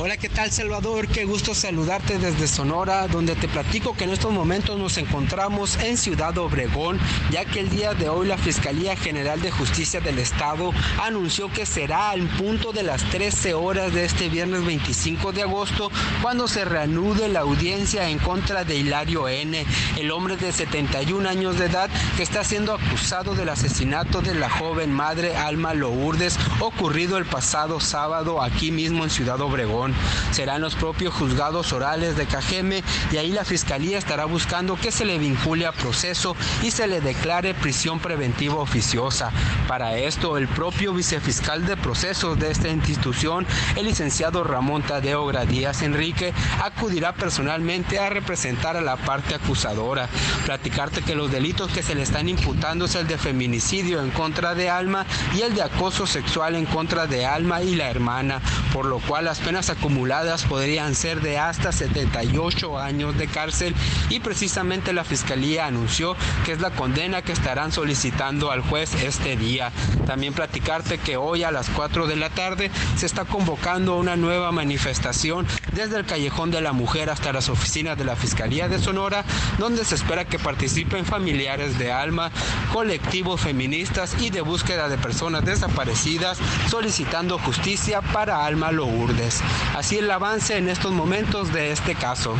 Hola, ¿qué tal Salvador? Qué gusto saludarte desde Sonora, donde te platico que en estos momentos nos encontramos en Ciudad Obregón, ya que el día de hoy la Fiscalía General de Justicia del Estado anunció que será al punto de las 13 horas de este viernes 25 de agosto cuando se reanude la audiencia en contra de Hilario N., el hombre de 71 años de edad que está siendo acusado del asesinato de la joven madre Alma Lourdes ocurrido el pasado sábado aquí mismo en Ciudad Obregón. Serán los propios juzgados orales de Cajeme y ahí la Fiscalía estará buscando que se le vincule a proceso y se le declare prisión preventiva oficiosa. Para esto, el propio vicefiscal de procesos de esta institución, el licenciado Ramón Tadeo Gradías Enrique, acudirá personalmente a representar a la parte acusadora. Platicarte que los delitos que se le están imputando es el de feminicidio en contra de Alma y el de acoso sexual en contra de Alma y la hermana, por lo cual las penas acumuladas podrían ser de hasta 78 años de cárcel y precisamente la Fiscalía anunció que es la condena que estarán solicitando al juez este día. También platicarte que hoy a las 4 de la tarde se está convocando una nueva manifestación desde el Callejón de la Mujer hasta las oficinas de la Fiscalía de Sonora, donde se espera que participen familiares de Alma, colectivos feministas y de búsqueda de personas desaparecidas solicitando justicia para Alma Lourdes. Así el avance en estos momentos de este caso.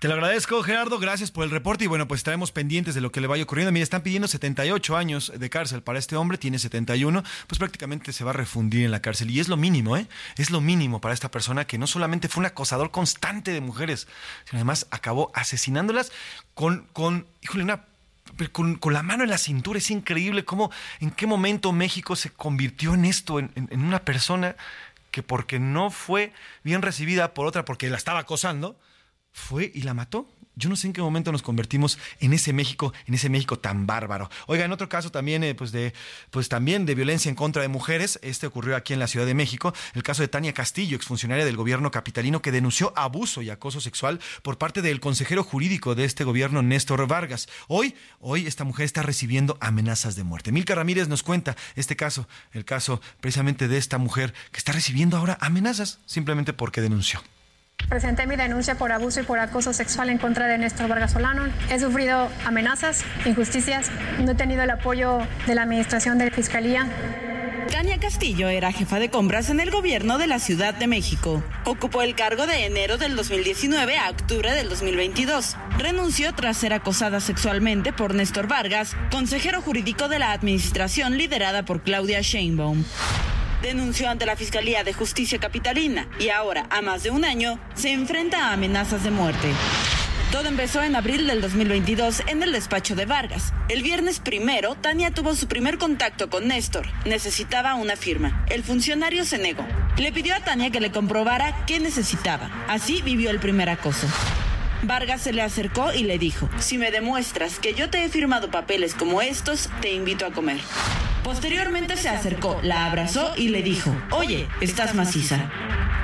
Te lo agradezco, Gerardo. Gracias por el reporte. Y bueno, pues estaremos pendientes de lo que le vaya ocurriendo. Mira, están pidiendo 78 años de cárcel para este hombre. Tiene 71. Pues prácticamente se va a refundir en la cárcel. Y es lo mínimo, ¿eh? Es lo mínimo para esta persona que no solamente fue un acosador constante de mujeres, sino además acabó asesinándolas con, con híjole, una con, la mano en la cintura. Es increíble cómo, en qué momento México se convirtió en esto, en una persona que porque no fue bien recibida por otra porque la estaba acosando, fue y la mató. Yo no sé en qué momento nos convertimos en ese México, en ese México tan bárbaro. Oiga, en otro caso también, eh, pues de, pues también de violencia en contra de mujeres. Este ocurrió aquí en la Ciudad de México. El caso de Tania Castillo, exfuncionaria del gobierno capitalino, que denunció abuso y acoso sexual por parte del consejero jurídico de este gobierno, Néstor Vargas. Hoy, hoy esta mujer está recibiendo amenazas de muerte. Milka Ramírez nos cuenta este caso, el caso precisamente de esta mujer que está recibiendo ahora amenazas simplemente porque denunció. Presenté mi denuncia por abuso y por acoso sexual en contra de Néstor Vargas Solano. He sufrido amenazas, injusticias, no he tenido el apoyo de la Administración de Fiscalía. Tania Castillo era jefa de compras en el gobierno de la Ciudad de México. Ocupó el cargo de enero del 2019 a octubre del 2022. Renunció tras ser acosada sexualmente por Néstor Vargas, consejero jurídico de la administración liderada por Claudia Sheinbaum denunció ante la Fiscalía de Justicia Capitalina y ahora, a más de un año, se enfrenta a amenazas de muerte. Todo empezó en abril del 2022 en el despacho de Vargas. El viernes primero, Tania tuvo su primer contacto con Néstor. Necesitaba una firma. El funcionario se negó. Le pidió a Tania que le comprobara qué necesitaba. Así vivió el primer acoso. Vargas se le acercó y le dijo, si me demuestras que yo te he firmado papeles como estos, te invito a comer. Posteriormente se acercó, la abrazó y le dijo, oye, estás maciza.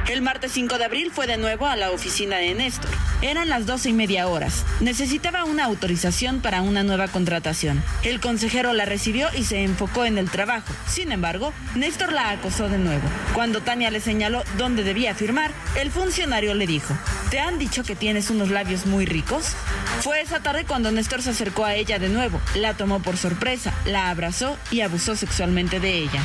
El martes 5 de abril fue de nuevo a la oficina de Néstor. Eran las 12 y media horas. Necesitaba una autorización para una nueva contratación. El consejero la recibió y se enfocó en el trabajo. Sin embargo, Néstor la acosó de nuevo. Cuando Tania le señaló dónde debía firmar, el funcionario le dijo, ¿te han dicho que tienes unos labios muy ricos? Fue esa tarde cuando Néstor se acercó a ella de nuevo, la tomó por sorpresa, la abrazó y abusó sexualmente de ella.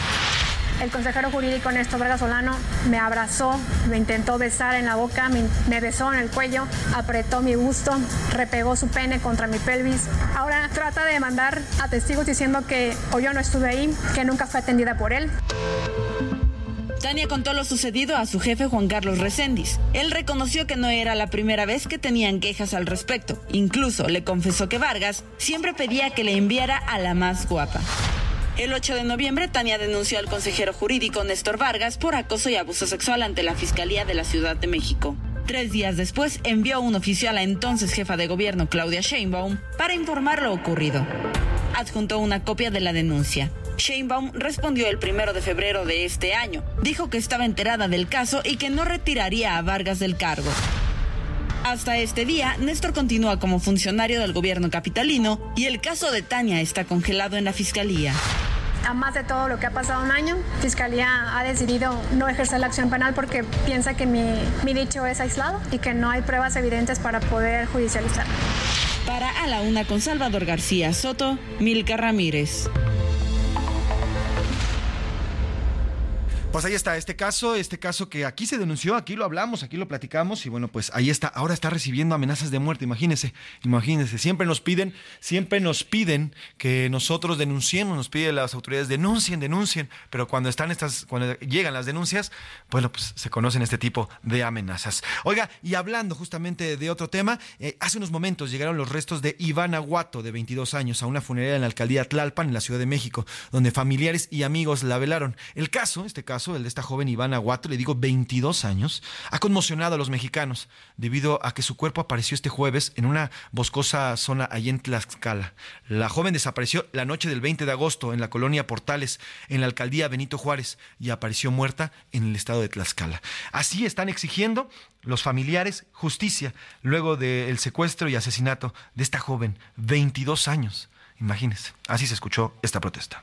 El consejero jurídico Néstor Vargas Solano me abrazó, me intentó besar en la boca, me, me, besó en el cuello, apretó mi busto, repegó su pene contra mi pelvis. Ahora trata de mandar a testigos diciendo que o yo no estuve ahí, que nunca fue atendida por él. Tania contó lo sucedido a su jefe Juan Carlos Recendis. Él reconoció que no era la primera vez que tenían quejas al respecto. Incluso le confesó que Vargas siempre pedía que le enviara a la más guapa. El 8 de noviembre, Tania denunció al consejero jurídico Néstor Vargas por acoso y abuso sexual ante la Fiscalía de la Ciudad de México. Tres días después, envió un oficial a la entonces jefa de gobierno Claudia Sheinbaum para informar lo ocurrido. Adjuntó una copia de la denuncia. Sheinbaum respondió el primero de febrero de este año. Dijo que estaba enterada del caso y que no retiraría a Vargas del cargo. Hasta este día, Néstor continúa como funcionario del gobierno capitalino y el caso de Tania está congelado en la fiscalía. A más de todo lo que ha pasado un año, Fiscalía ha decidido no ejercer la acción penal porque piensa que mi, mi dicho es aislado y que no hay pruebas evidentes para poder judicializar. Para A la Una con Salvador García Soto, Milka Ramírez. Pues ahí está este caso, este caso que aquí se denunció, aquí lo hablamos, aquí lo platicamos y bueno, pues ahí está, ahora está recibiendo amenazas de muerte, imagínense, imagínense, siempre nos piden, siempre nos piden que nosotros denunciemos, nos piden las autoridades denuncien, denuncien, pero cuando están estas, cuando llegan las denuncias, bueno, pues se conocen este tipo de amenazas. Oiga, y hablando justamente de otro tema, eh, hace unos momentos llegaron los restos de Iván Aguato, de 22 años, a una funeraria en la alcaldía Tlalpan, en la Ciudad de México, donde familiares y amigos la velaron. El caso, este caso, el de esta joven Ivana Aguato, le digo 22 años, ha conmocionado a los mexicanos debido a que su cuerpo apareció este jueves en una boscosa zona allí en Tlaxcala. La joven desapareció la noche del 20 de agosto en la colonia Portales, en la alcaldía Benito Juárez, y apareció muerta en el estado de Tlaxcala. Así están exigiendo los familiares justicia luego del secuestro y asesinato de esta joven, 22 años. Imagínense, así se escuchó esta protesta.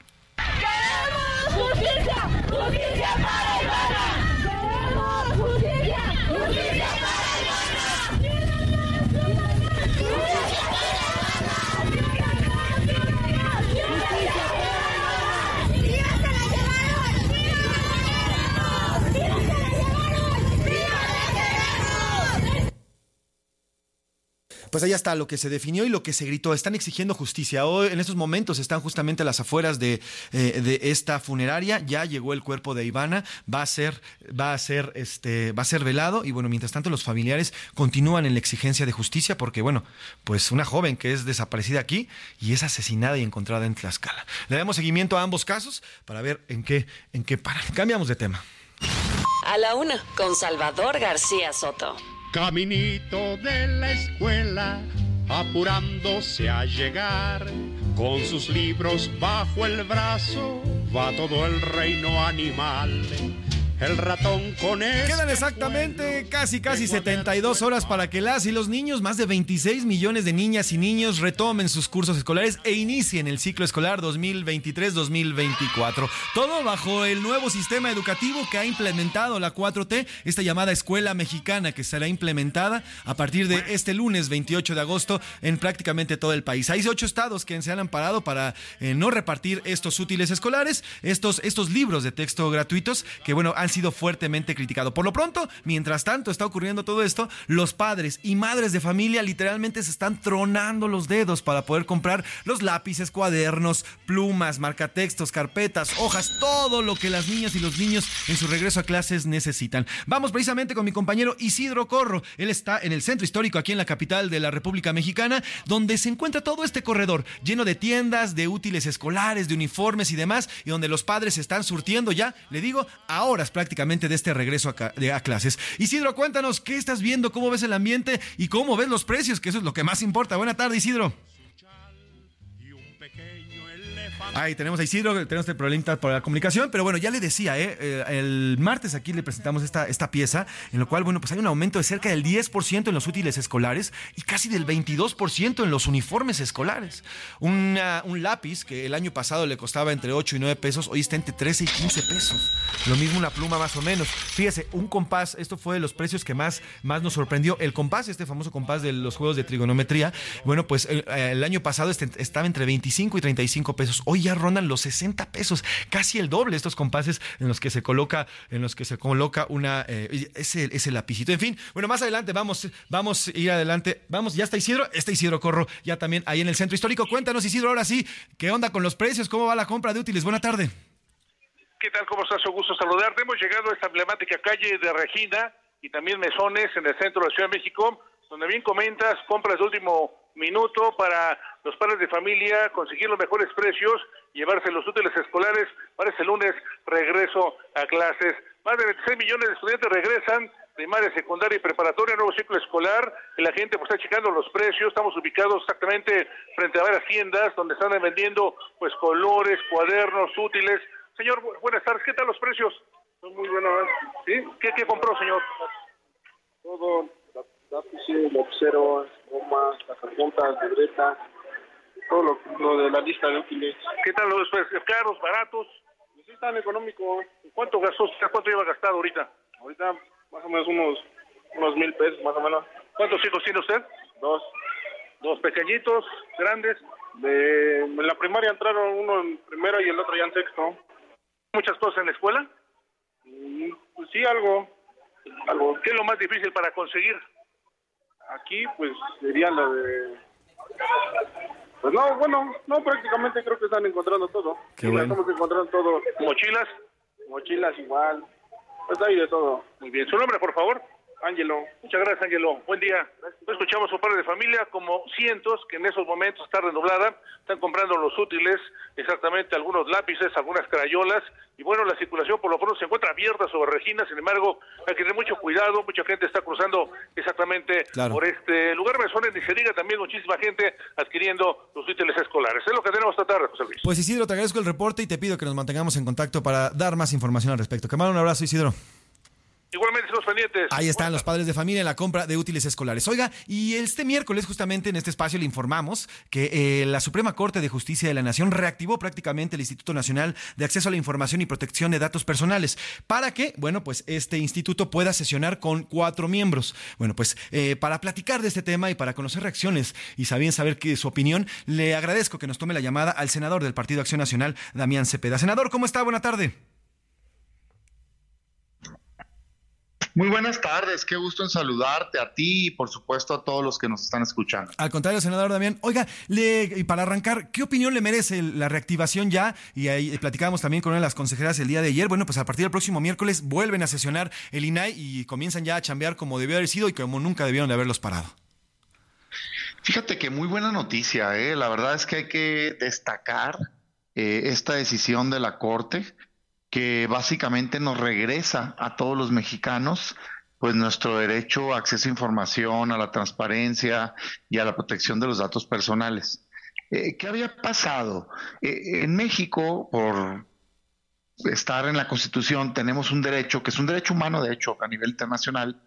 Pues ahí está lo que se definió y lo que se gritó. Están exigiendo justicia. Hoy, en estos momentos, están justamente las afueras de, eh, de esta funeraria. Ya llegó el cuerpo de Ivana. Va a ser, va a ser, este, va a ser velado. Y bueno, mientras tanto, los familiares continúan en la exigencia de justicia porque, bueno, pues una joven que es desaparecida aquí y es asesinada y encontrada en Tlaxcala. Le damos seguimiento a ambos casos para ver en qué, en qué paran. Cambiamos de tema. A la una, con Salvador García Soto. Caminito de la escuela, apurándose a llegar, con sus libros bajo el brazo, va todo el reino animal. El ratón con este Quedan exactamente casi casi 72 horas para que las y los niños, más de 26 millones de niñas y niños retomen sus cursos escolares e inicien el ciclo escolar 2023-2024. Todo bajo el nuevo sistema educativo que ha implementado la 4T, esta llamada escuela mexicana que será implementada a partir de este lunes 28 de agosto en prácticamente todo el país. Hay ocho estados que se han amparado para eh, no repartir estos útiles escolares, estos, estos libros de texto gratuitos que bueno han sido fuertemente criticados. Por lo pronto, mientras tanto está ocurriendo todo esto, los padres y madres de familia literalmente se están tronando los dedos para poder comprar los lápices, cuadernos, plumas, marcatextos, carpetas, hojas, todo lo que las niñas y los niños en su regreso a clases necesitan. Vamos precisamente con mi compañero Isidro Corro. Él está en el centro histórico aquí en la capital de la República Mexicana, donde se encuentra todo este corredor lleno de tiendas, de útiles escolares, de uniformes y demás, y donde los padres se están surtiendo ya, le digo, a horas prácticamente de este regreso a, clases. Isidro, cuéntanos qué estás viendo, cómo ves el ambiente y cómo ves los precios, que eso es lo que más importa. Buena tarde, Isidro. Ahí tenemos a Isidro, tenemos el problema por la comunicación, pero bueno, ya le decía, ¿eh? eh el martes aquí le presentamos esta, esta pieza, en lo cual, bueno, pues hay un aumento de cerca del 10% en los útiles escolares y casi del 22% en los uniformes escolares. un lápiz que el año pasado le costaba entre 8 y 9 pesos, hoy está entre 13 y 15 pesos. Lo mismo una pluma más o menos. Fíjese, un compás, esto fue de los precios que más, más nos sorprendió. El compás, este famoso compás de los juegos de trigonometría, bueno, pues el, el año pasado este, estaba entre 25 y 35 pesos. Hoy rondan los 60 pesos, casi el doble estos compases en los que se coloca, en los que se coloca una eh, ese, ese lapicito. En fin, bueno, más adelante vamos, vamos a ir adelante. Vamos, ya está Isidro, está Isidro Corro, ya también ahí en el centro histórico. Cuéntanos, Isidro, ahora sí, ¿qué onda con los precios? ¿Cómo va la compra de útiles? Buena tarde. ¿Qué tal? ¿Cómo estás? Un gusto saludarte. Hemos llegado a esta emblemática calle de Regina y también Mesones en el centro de la Ciudad de México, donde bien comentas compras de último minuto para los padres de familia, conseguir los mejores precios, llevarse los útiles escolares. Para este lunes regreso a clases. Más de 26 millones de estudiantes regresan, primaria, secundaria y preparatoria, nuevo ciclo escolar. Y la gente pues está checando los precios. Estamos ubicados exactamente frente a varias tiendas donde están vendiendo pues colores, cuadernos, útiles. Señor, buenas tardes. ¿Qué tal los precios? Son muy buenos. ¿Sí? ¿Qué, qué compró, señor? Todo, lápices, lapiceros, gomas, puntas, libreta, todo lo, de la lista de útiles. ¿Qué tal los precios? ¿Caros, baratos? Sí, están económicos. ¿Cuánto gastó ¿Cuánto lleva gastado ahorita? Ahorita más o menos unos, unos mil pesos, más o menos. ¿Cuántos hijos tiene usted? Dos. ¿Dos pequeñitos, grandes? De, en la primaria entraron uno en primero y el otro ya en sexto. ¿Muchas cosas en la escuela? Mm, pues sí, algo. algo. ¿Qué es lo más difícil para conseguir? Aquí, pues sería lo de pues no, bueno, no, prácticamente creo que están encontrando todo. Qué bueno. Estamos encontrando todo. ¿Mochilas? Mochilas igual. Pues hay de todo. Muy bien. ¿Su nombre, por favor? Ángelo. Muchas gracias, Ángelo. Buen día. Escuchamos a un par de familia, como cientos, que en esos momentos está redoblada, están comprando los útiles, exactamente algunos lápices, algunas crayolas, y bueno, la circulación por lo pronto se encuentra abierta sobre Regina, sin embargo, hay que tener mucho cuidado, mucha gente está cruzando exactamente por este lugar, Mesones, ni se diga también muchísima gente adquiriendo los útiles escolares. Es lo que tenemos esta tarde, José Luis. Pues Isidro, te agradezco el reporte y te pido que nos mantengamos en contacto para dar más información al respecto. Que un abrazo, Isidro. Igualmente los pendientes. Ahí están los padres de familia en la compra de útiles escolares. Oiga, y este miércoles justamente en este espacio le informamos que eh, la Suprema Corte de Justicia de la Nación reactivó prácticamente el Instituto Nacional de Acceso a la Información y Protección de Datos Personales para que, bueno, pues este instituto pueda sesionar con cuatro miembros. Bueno, pues eh, para platicar de este tema y para conocer reacciones y saber, saber que su opinión, le agradezco que nos tome la llamada al senador del Partido Acción Nacional, Damián Cepeda. Senador, ¿cómo está? Buena tarde. Muy buenas tardes, qué gusto en saludarte a ti y por supuesto a todos los que nos están escuchando. Al contrario, senador Damián. Oiga, y para arrancar, ¿qué opinión le merece la reactivación ya? Y ahí platicábamos también con una de las consejeras el día de ayer. Bueno, pues a partir del próximo miércoles vuelven a sesionar el INAI y comienzan ya a chambear como debió haber sido y como nunca debieron de haberlos parado. Fíjate que muy buena noticia, ¿eh? la verdad es que hay que destacar eh, esta decisión de la Corte que básicamente nos regresa a todos los mexicanos pues nuestro derecho a acceso a información, a la transparencia y a la protección de los datos personales. Eh, ¿Qué había pasado? Eh, en México, por estar en la Constitución, tenemos un derecho, que es un derecho humano, de hecho, a nivel internacional,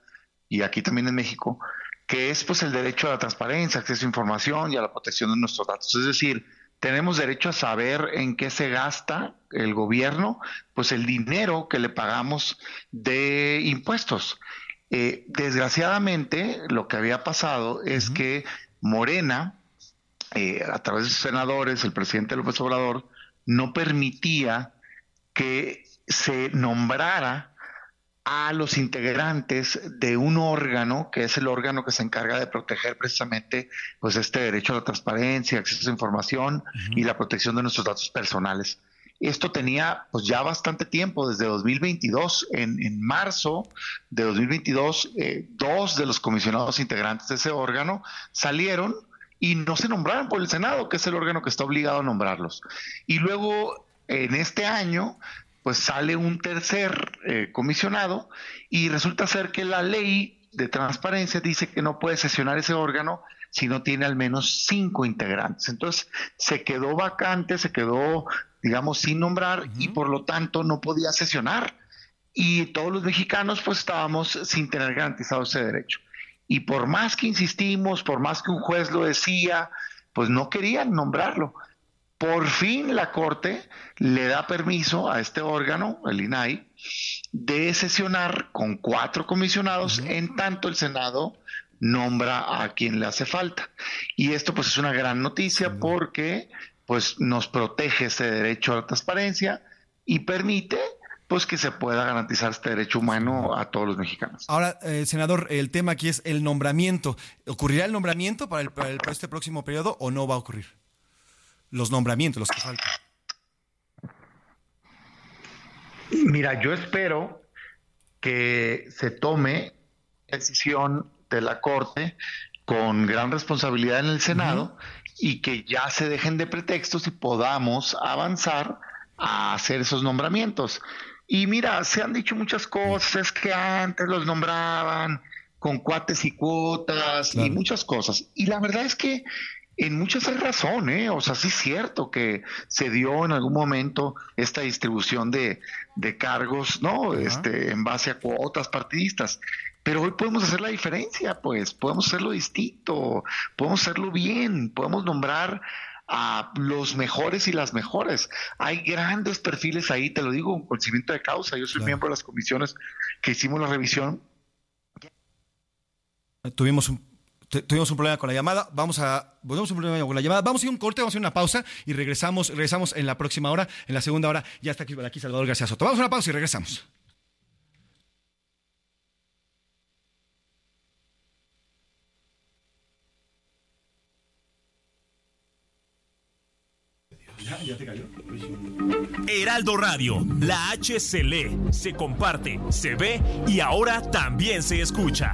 y aquí también en México, que es pues el derecho a la transparencia, acceso a información y a la protección de nuestros datos. Es decir, tenemos derecho a saber en qué se gasta el gobierno, pues el dinero que le pagamos de impuestos. Eh, desgraciadamente, lo que había pasado es que Morena, eh, a través de sus senadores, el presidente López Obrador, no permitía que se nombrara a los integrantes de un órgano que es el órgano que se encarga de proteger precisamente pues este derecho a la transparencia, acceso a información y la protección de nuestros datos personales. Esto tenía pues ya bastante tiempo, desde 2022. En, en marzo de 2022, eh, dos de los comisionados integrantes de ese órgano salieron y no se nombraron por el Senado, que es el órgano que está obligado a nombrarlos. Y luego, en este año, pues sale un tercer eh, comisionado y resulta ser que la ley de transparencia dice que no puede sesionar ese órgano si no tiene al menos cinco integrantes. Entonces, se quedó vacante, se quedó, digamos, sin nombrar y por lo tanto no podía sesionar. Y todos los mexicanos pues estábamos sin tener garantizado ese derecho. Y por más que insistimos, por más que un juez lo decía, pues no querían nombrarlo. Por fin la Corte le da permiso a este órgano, el INAI, de sesionar con cuatro comisionados, en tanto el Senado nombra a quien le hace falta. Y esto pues es una gran noticia porque pues nos protege ese derecho a la transparencia y permite pues que se pueda garantizar este derecho humano a todos los mexicanos. Ahora, eh, senador, el tema aquí es el nombramiento. ¿Ocurrirá el nombramiento para, el, para este próximo periodo o no va a ocurrir? Los nombramientos, los que faltan? Mira, yo espero que se tome decisión de la Corte con gran responsabilidad en el Senado y que ya se dejen de pretextos y podamos avanzar a hacer esos nombramientos. Y mira, se han dicho muchas cosas, que antes los nombraban con cuates y cuotas y muchas cosas. Y la verdad es que en muchas hay razón, ¿eh? O sea, sí es cierto que se dio en algún momento esta distribución de, de cargos, ¿no? Este, en base a cuotas partidistas. Pero hoy podemos hacer la diferencia, pues, podemos hacerlo distinto, podemos hacerlo bien, podemos nombrar a los mejores y las mejores. Hay grandes perfiles ahí, te lo digo, con conocimiento de causa. Yo soy miembro de las comisiones que hicimos la revisión. Tuvimos un tuvimos un problema con la llamada. Vamos a. Volvemos un problema con la llamada. Vamos a ir un corte, vamos a ir una pausa y regresamos, regresamos en la próxima hora. En la segunda hora ya está aquí, aquí Salvador García Soto. Vamos a una pausa y regresamos. ¿Ya, te cayó? Heraldo Radio, la H se lee, se comparte, se ve y ahora también se escucha.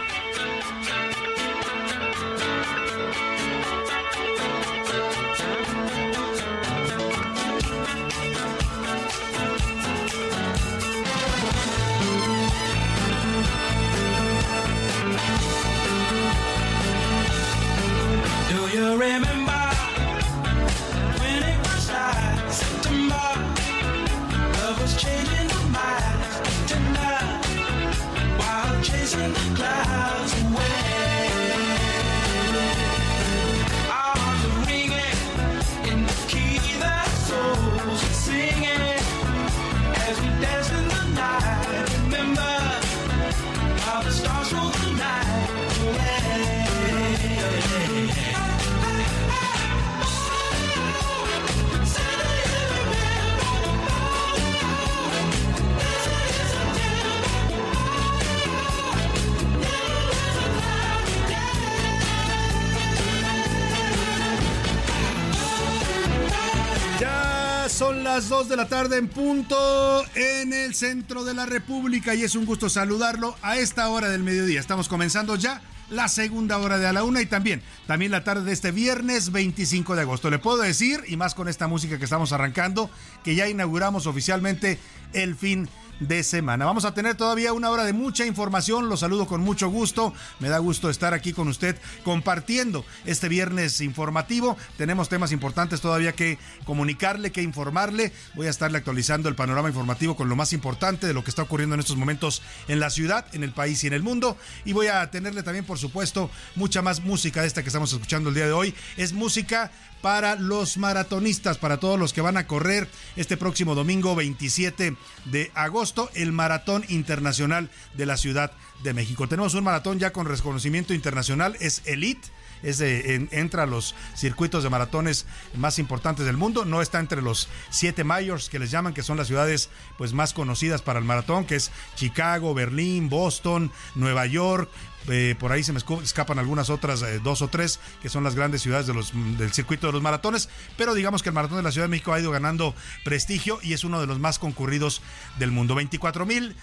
Son las 2 de la tarde en punto en el centro de la República y es un gusto saludarlo a esta hora del mediodía. Estamos comenzando ya la segunda hora de a la una y también, también la tarde de este viernes 25 de agosto. Le puedo decir, y más con esta música que estamos arrancando, que ya inauguramos oficialmente el fin de semana. Vamos a tener todavía una hora de mucha información. Los saludo con mucho gusto. Me da gusto estar aquí con usted compartiendo este viernes informativo. Tenemos temas importantes todavía que comunicarle, que informarle. Voy a estarle actualizando el panorama informativo con lo más importante de lo que está ocurriendo en estos momentos en la ciudad, en el país y en el mundo. Y voy a tenerle también, por supuesto, mucha más música de esta que estamos escuchando el día de hoy. Es música para los maratonistas, para todos los que van a correr este próximo domingo 27 de agosto, el Maratón Internacional de la Ciudad de México. Tenemos un maratón ya con reconocimiento internacional, es Elite es entra a los circuitos de maratones más importantes del mundo. No está entre los siete mayors que les llaman, que son las ciudades pues más conocidas para el maratón, que es Chicago, Berlín, Boston, Nueva York, eh, por ahí se me escapan algunas otras, eh, dos o tres, que son las grandes ciudades del circuito de los maratones, pero digamos que el maratón de la Ciudad de México ha ido ganando prestigio y es uno de los más concurridos del mundo. 24 mil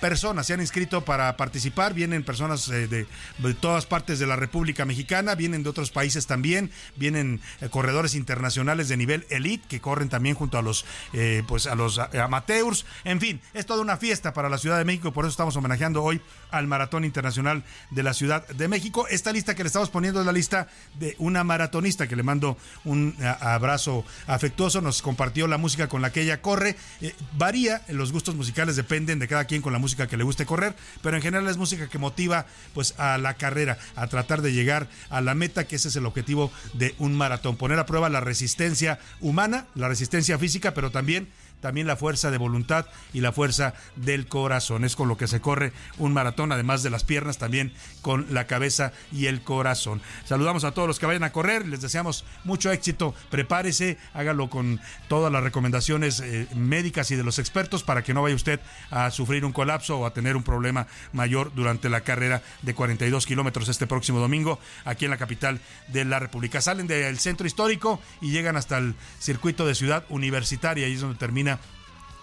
personas se han inscrito para participar, vienen personas eh, de, todas partes de la República Mexicana, vienen de otros países también, vienen eh, corredores internacionales de nivel elite que corren también junto a los eh, pues a los amateurs, en fin, es toda una fiesta para la Ciudad de México, por eso estamos homenajeando hoy al Maratón Internacional de la Ciudad de México. Esta lista que le estamos poniendo es la lista de una maratonista que le mando un abrazo afectuoso, nos compartió la música con la que ella corre, varía, los gustos musicales dependen de cada quien con la música que le guste correr, pero en general es música que motiva pues a la carrera, a tratar de llegar a la meta, que ese es el objetivo de un maratón, poner a prueba la resistencia humana, la resistencia física, pero también también la fuerza de voluntad y la fuerza del corazón. Es con lo que se corre un maratón, además de las piernas, también con la cabeza y el corazón. Saludamos a todos los que vayan a correr, les deseamos mucho éxito, prepárese, hágalo con todas las recomendaciones eh, médicas y de los expertos para que no vaya usted a sufrir un colapso o a tener un problema mayor durante la carrera de 42 kilómetros este próximo domingo aquí en la capital de la República. Salen del centro histórico y llegan hasta el circuito de ciudad universitaria, ahí es donde termina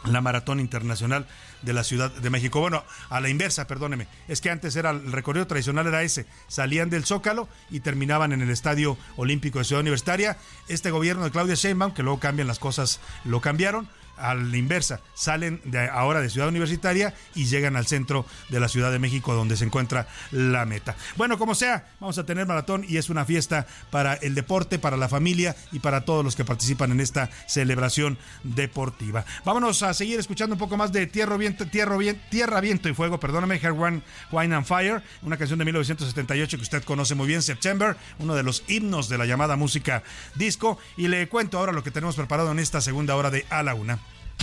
la Maratón Internacional de la Ciudad de México. Bueno, a la inversa, perdóneme, es que antes era el recorrido tradicional era ese, salían del Zócalo y terminaban en el Estadio Olímpico de Ciudad Universitaria. Este gobierno de Claudia Sheinbaum, que luego cambian las cosas, lo cambiaron a la inversa, salen de ahora de Ciudad Universitaria y llegan al centro de la Ciudad de México donde se encuentra la meta. Bueno, como sea, vamos a tener maratón y es una fiesta para el deporte, para la familia y para todos los que participan en esta celebración deportiva. Vámonos a seguir escuchando un poco más de Tierra, Viento, Tierra, Tierra Viento y Fuego, perdóname, Hair One, Wine and Fire, una canción de 1978 que usted conoce muy bien, September, uno de los himnos de la llamada música disco. Y le cuento ahora lo que tenemos preparado en esta segunda hora de A la Una.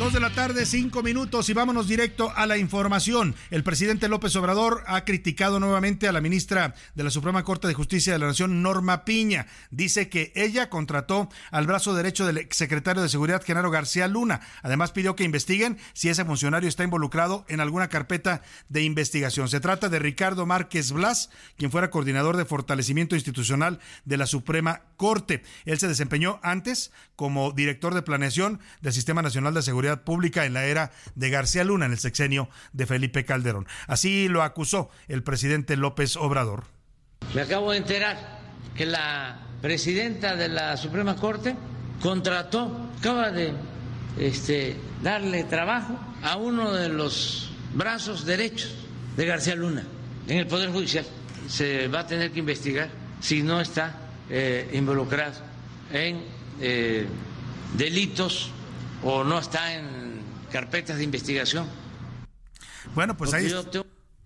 Dos de la tarde, cinco minutos y vámonos directo a la información. El presidente López Obrador ha criticado nuevamente a la ministra de la Suprema Corte de Justicia de la Nación, Norma Piña. Dice que ella contrató al brazo derecho del exsecretario de Seguridad, Genaro García Luna. Además pidió que investiguen si ese funcionario está involucrado en alguna carpeta de investigación. Se trata de Ricardo Márquez Blas, quien fuera coordinador de fortalecimiento institucional de la Suprema Corte. Él se desempeñó antes como director de planeación del Sistema Nacional de Seguridad Pública en la era de García Luna, en el sexenio de Felipe Calderón. Así lo acusó el presidente López Obrador. Me acabo de enterar que la presidenta de la Suprema Corte contrató, acaba de este, darle trabajo a uno de los brazos derechos de García Luna en el Poder Judicial. Se va a tener que investigar si no está eh, involucrado en eh, delitos o no está en carpetas de investigación. Bueno, pues ahí...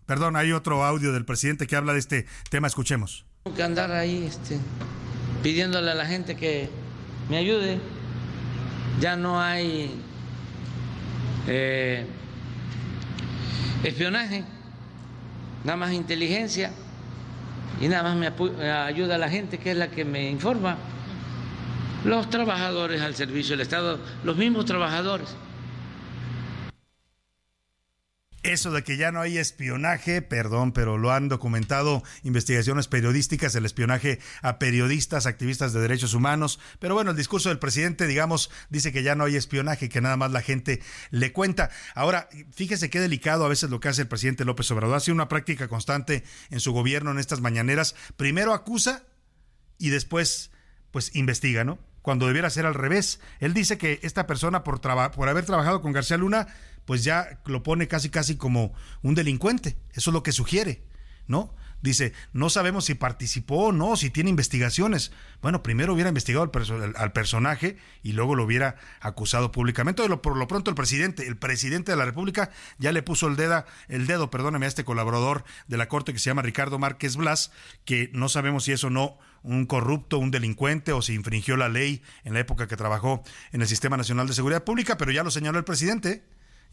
Perdón, hay otro audio del presidente que habla de este tema, escuchemos. Tengo que andar ahí este, pidiéndole a la gente que me ayude. Ya no hay eh, espionaje, nada más inteligencia y nada más me ayuda a la gente que es la que me informa los trabajadores al servicio del Estado, los mismos trabajadores. Eso de que ya no hay espionaje, perdón, pero lo han documentado investigaciones periodísticas, el espionaje a periodistas, activistas de derechos humanos. Pero bueno, el discurso del presidente, digamos, dice que ya no hay espionaje, que nada más la gente le cuenta. Ahora, fíjese qué delicado a veces lo que hace el presidente López Obrador. Hace una práctica constante en su gobierno en estas mañaneras. Primero acusa y después, pues, investiga, ¿no? Cuando debiera ser al revés. Él dice que esta persona por, haber trabajado con García Luna, pues ya lo pone casi casi como un delincuente. Eso es lo que sugiere, ¿no? dice, no sabemos si participó o no, si tiene investigaciones. Bueno, primero hubiera investigado al, personaje y luego lo hubiera acusado públicamente. Por lo pronto el presidente, el presidente de la República ya le puso el dedo, el dedo, perdóname, a este colaborador de la Corte que se llama Ricardo Márquez Blas, que no sabemos si eso no un corrupto, un delincuente o si infringió la ley en la época que trabajó en el Sistema Nacional de Seguridad Pública, pero ya lo señaló el presidente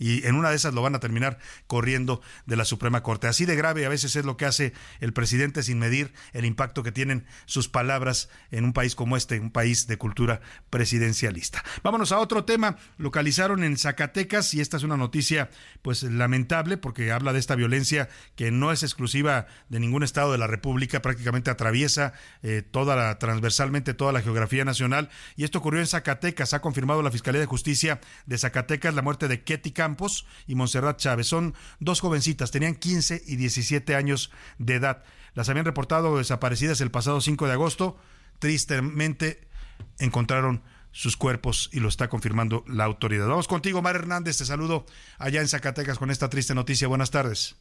y en una de esas lo van a terminar corriendo de la Suprema Corte. Así de grave a veces es lo que hace el presidente sin medir el impacto que tienen sus palabras en un país como este, un país de cultura presidencialista. Vámonos a otro tema. Localizaron en Zacatecas y esta es una noticia pues lamentable porque habla de esta violencia que no es exclusiva de ningún estado de la República, prácticamente atraviesa eh, toda la transversalmente toda la geografía nacional y esto ocurrió en Zacatecas. Ha confirmado la Fiscalía de Justicia de Zacatecas la muerte de Ketty y Montserrat Chávez. Son dos jovencitas, tenían 15 y 17 años de edad. Las habían reportado desaparecidas el pasado 5 de agosto. Tristemente encontraron sus cuerpos y lo está confirmando la autoridad. Vamos contigo, Mar Hernández. Te saludo allá en Zacatecas con esta triste noticia. Buenas tardes.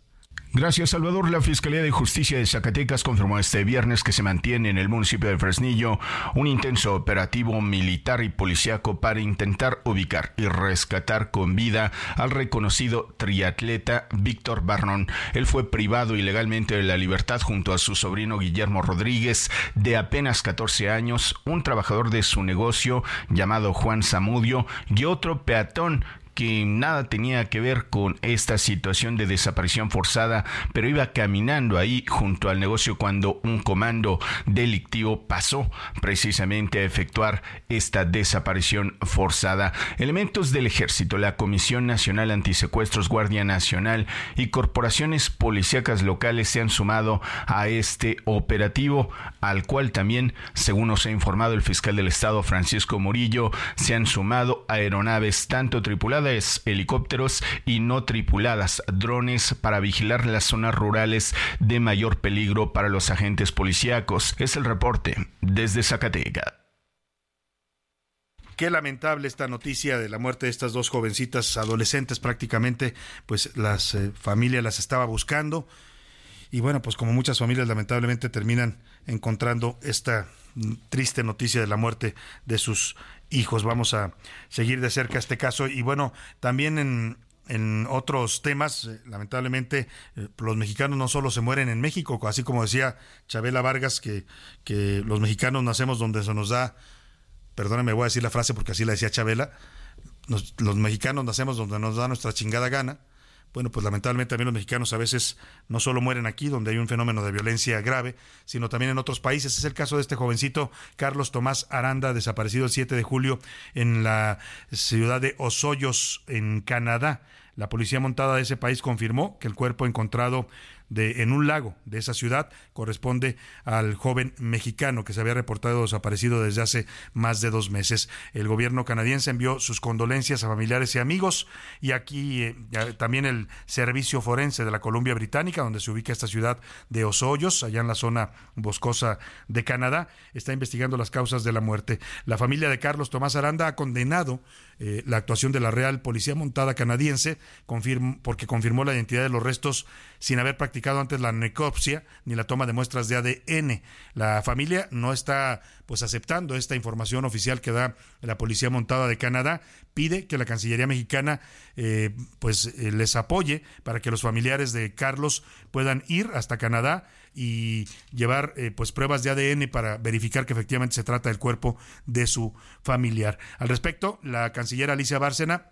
Gracias, Salvador. La Fiscalía de Justicia de Zacatecas confirmó este viernes que se mantiene en el municipio de Fresnillo un intenso operativo militar y policiaco para intentar ubicar y rescatar con vida al reconocido triatleta Víctor Barnón. Él fue privado ilegalmente de la libertad junto a su sobrino Guillermo Rodríguez, de apenas 14 años, un trabajador de su negocio llamado Juan Zamudio y otro peatón que nada tenía que ver con esta situación de desaparición forzada, pero iba caminando ahí junto al negocio cuando un comando delictivo pasó precisamente a efectuar esta desaparición forzada. Elementos del ejército, la Comisión Nacional Antisecuestros, Guardia Nacional y corporaciones policíacas locales se han sumado a este operativo, al cual también, según nos ha informado el fiscal del Estado Francisco Murillo, se han sumado aeronaves tanto tripuladas helicópteros y no tripuladas, drones para vigilar las zonas rurales de mayor peligro para los agentes policíacos. Es el reporte desde Zacatecas. Qué lamentable esta noticia de la muerte de estas dos jovencitas adolescentes prácticamente, pues las eh, familias las estaba buscando y bueno, pues como muchas familias lamentablemente terminan encontrando esta triste noticia de la muerte de sus hijos. Vamos a seguir de cerca este caso y bueno, también en, en otros temas, eh, lamentablemente, eh, los mexicanos no solo se mueren en México, así como decía Chabela Vargas, que, que los mexicanos nacemos donde se nos da, perdóname, voy a decir la frase porque así la decía Chabela, los mexicanos nacemos donde nos da nuestra chingada gana, bueno, pues lamentablemente también los mexicanos a veces no solo mueren aquí, donde hay un fenómeno de violencia grave, sino también en otros países. Es el caso de este jovencito Carlos Tomás Aranda, desaparecido el 7 de julio en la ciudad de Osoyos, en Canadá. La policía montada de ese país confirmó que el cuerpo encontrado de, en un lago de esa ciudad corresponde al joven mexicano que se había reportado desaparecido desde hace más de dos meses. El gobierno canadiense envió sus condolencias a familiares y amigos y aquí eh, también el Servicio Forense de la Columbia Británica, donde se ubica esta ciudad de Osoyos, allá en la zona boscosa de Canadá, está investigando las causas de la muerte. La familia de Carlos Tomás Aranda ha condenado eh, la actuación de la Real Policía Montada canadiense porque confirmó la identidad de los restos sin haber practicado antes la necropsia ni la toma de muestras de ADN. La familia no está pues aceptando esta información oficial que da la Policía Montada de Canadá, pide que la Cancillería mexicana eh, pues eh, les apoye para que los familiares de Carlos puedan ir hasta Canadá y llevar eh, pues pruebas de ADN para verificar que efectivamente se trata del cuerpo de su familiar. Al respecto, la canciller Alicia Bárcena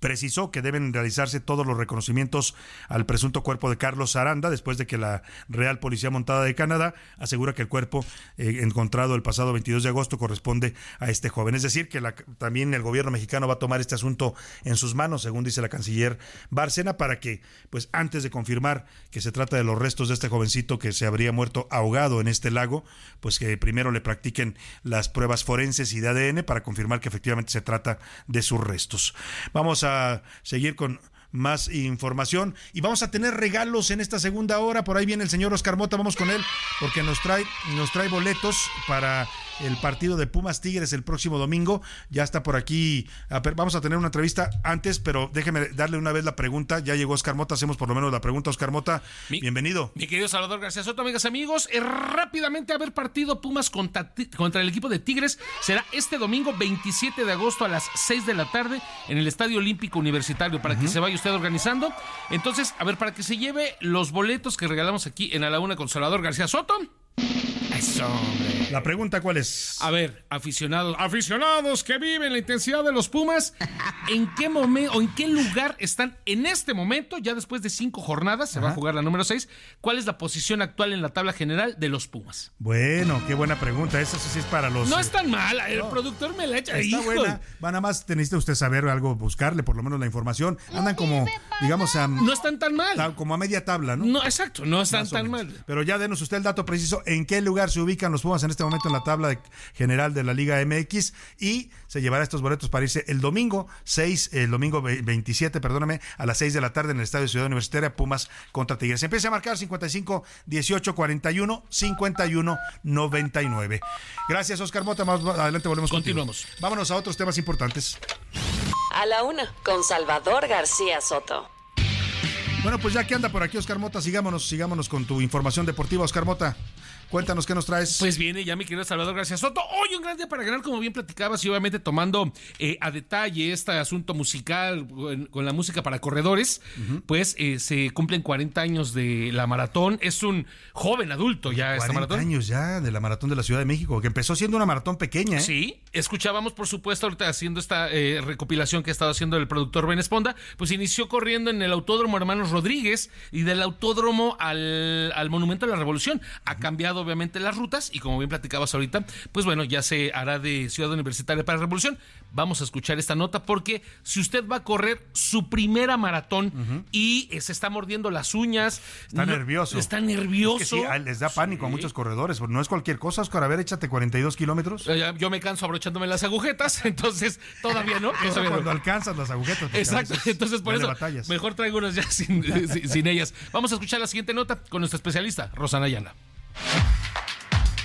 precisó que deben realizarse todos los reconocimientos al presunto cuerpo de Carlos Aranda después de que la Real Policía Montada de Canadá asegura que el cuerpo eh, encontrado el pasado 22 de agosto corresponde a este joven. Es decir, que también el gobierno mexicano va a tomar este asunto en sus manos, según dice la canciller Bárcena, para que, pues antes de confirmar que se trata de los restos de este jovencito que se habría muerto ahogado en este lago, pues que primero le practiquen las pruebas forenses y de ADN para confirmar que efectivamente se trata de sus restos. Vamos Vamos a seguir con más información y vamos a tener regalos en esta segunda hora. Por ahí viene el señor Oscar Mota, vamos con él porque nos trae nos trae boletos para el partido de Pumas Tigres el próximo domingo. Ya está por aquí. Vamos a tener una entrevista antes, pero déjeme darle una vez la pregunta. Ya llegó Oscar Mota, hacemos por lo menos la pregunta. Oscar Mota, bienvenido. Mi querido Salvador García Soto, amigas, amigos, eh, rápidamente a ver partido Pumas contra, contra el equipo de Tigres. Será este domingo 27 de agosto a las 6 de la tarde en el Estadio Olímpico Universitario para que se vaya usted organizando. Entonces, a ver, para que se lleve los boletos que regalamos aquí en A la Una con Salvador García Soto. Eso, hombre. La pregunta cuál es. A ver, aficionados, aficionados que viven la intensidad de los Pumas, ¿en qué momento o en qué lugar están en este momento, ya después de cinco jornadas, se va a jugar la número seis, cuál es la posición actual en la tabla general de los Pumas? Bueno, qué buena pregunta, esa sí es para los... No es tan mala, el productor me la echa. Está buena, va nada más necesita usted saber algo, buscarle por lo menos la información, andan como, digamos, a... No están tan mal. Como a media tabla, ¿no? No, exacto, no están tan mal. Pero ya denos usted el dato preciso, ¿en qué lugar se ubican los Pumas en este momento en la tabla general de la Liga MX y se llevará estos boletos para irse el domingo 6, el domingo 27, perdóname, a las 6 de la tarde en el Estadio Ciudad Universitaria Pumas contra Tigres. Empieza a marcar 55 18 41 51 99. Gracias Oscar Mota, más adelante volvemos Continuamos. Vámonos a otros temas importantes. A la una con Salvador García Soto. Bueno, pues ya que anda por aquí Oscar Mota, sigámonos, sigámonos con tu información deportiva, Oscar Mota. Cuéntanos qué nos traes. Pues viene ya mi querido Salvador Gracias Soto. Hoy un gran día para ganar, como bien platicabas, y obviamente tomando eh, a detalle este asunto musical con, la música para corredores. Pues eh, se cumplen 40 años de la maratón. Es un joven adulto ya esta maratón. 40 años ya de la maratón de la Ciudad de México, que empezó siendo una maratón pequeña. ¿eh? Sí, escuchábamos, por supuesto, ahorita haciendo esta recopilación que ha estado haciendo el productor Ben Esponda. Pues inició corriendo en el Autódromo Hermanos Rodríguez y del Autódromo al, al Monumento a la Revolución. Ha cambiado obviamente las rutas y como bien platicabas ahorita, pues bueno, ya se hará de Ciudad Universitaria para Revolución. Vamos a escuchar esta nota porque si usted va a correr su primera maratón y se está mordiendo las uñas, está nervioso. Está nervioso. les da pánico a muchos corredores, no es cualquier cosa, Oscar, a ver, échate 42 kilómetros. Eh, yo me canso abrochándome las agujetas, [LAUGHS] entonces todavía no. cuando alcanzas las agujetas. Exacto, entonces por eso mejor traigo unas ya [LAUGHS] sin, sin ellas. Vamos a escuchar la siguiente nota con nuestra especialista, Rosana Ayala.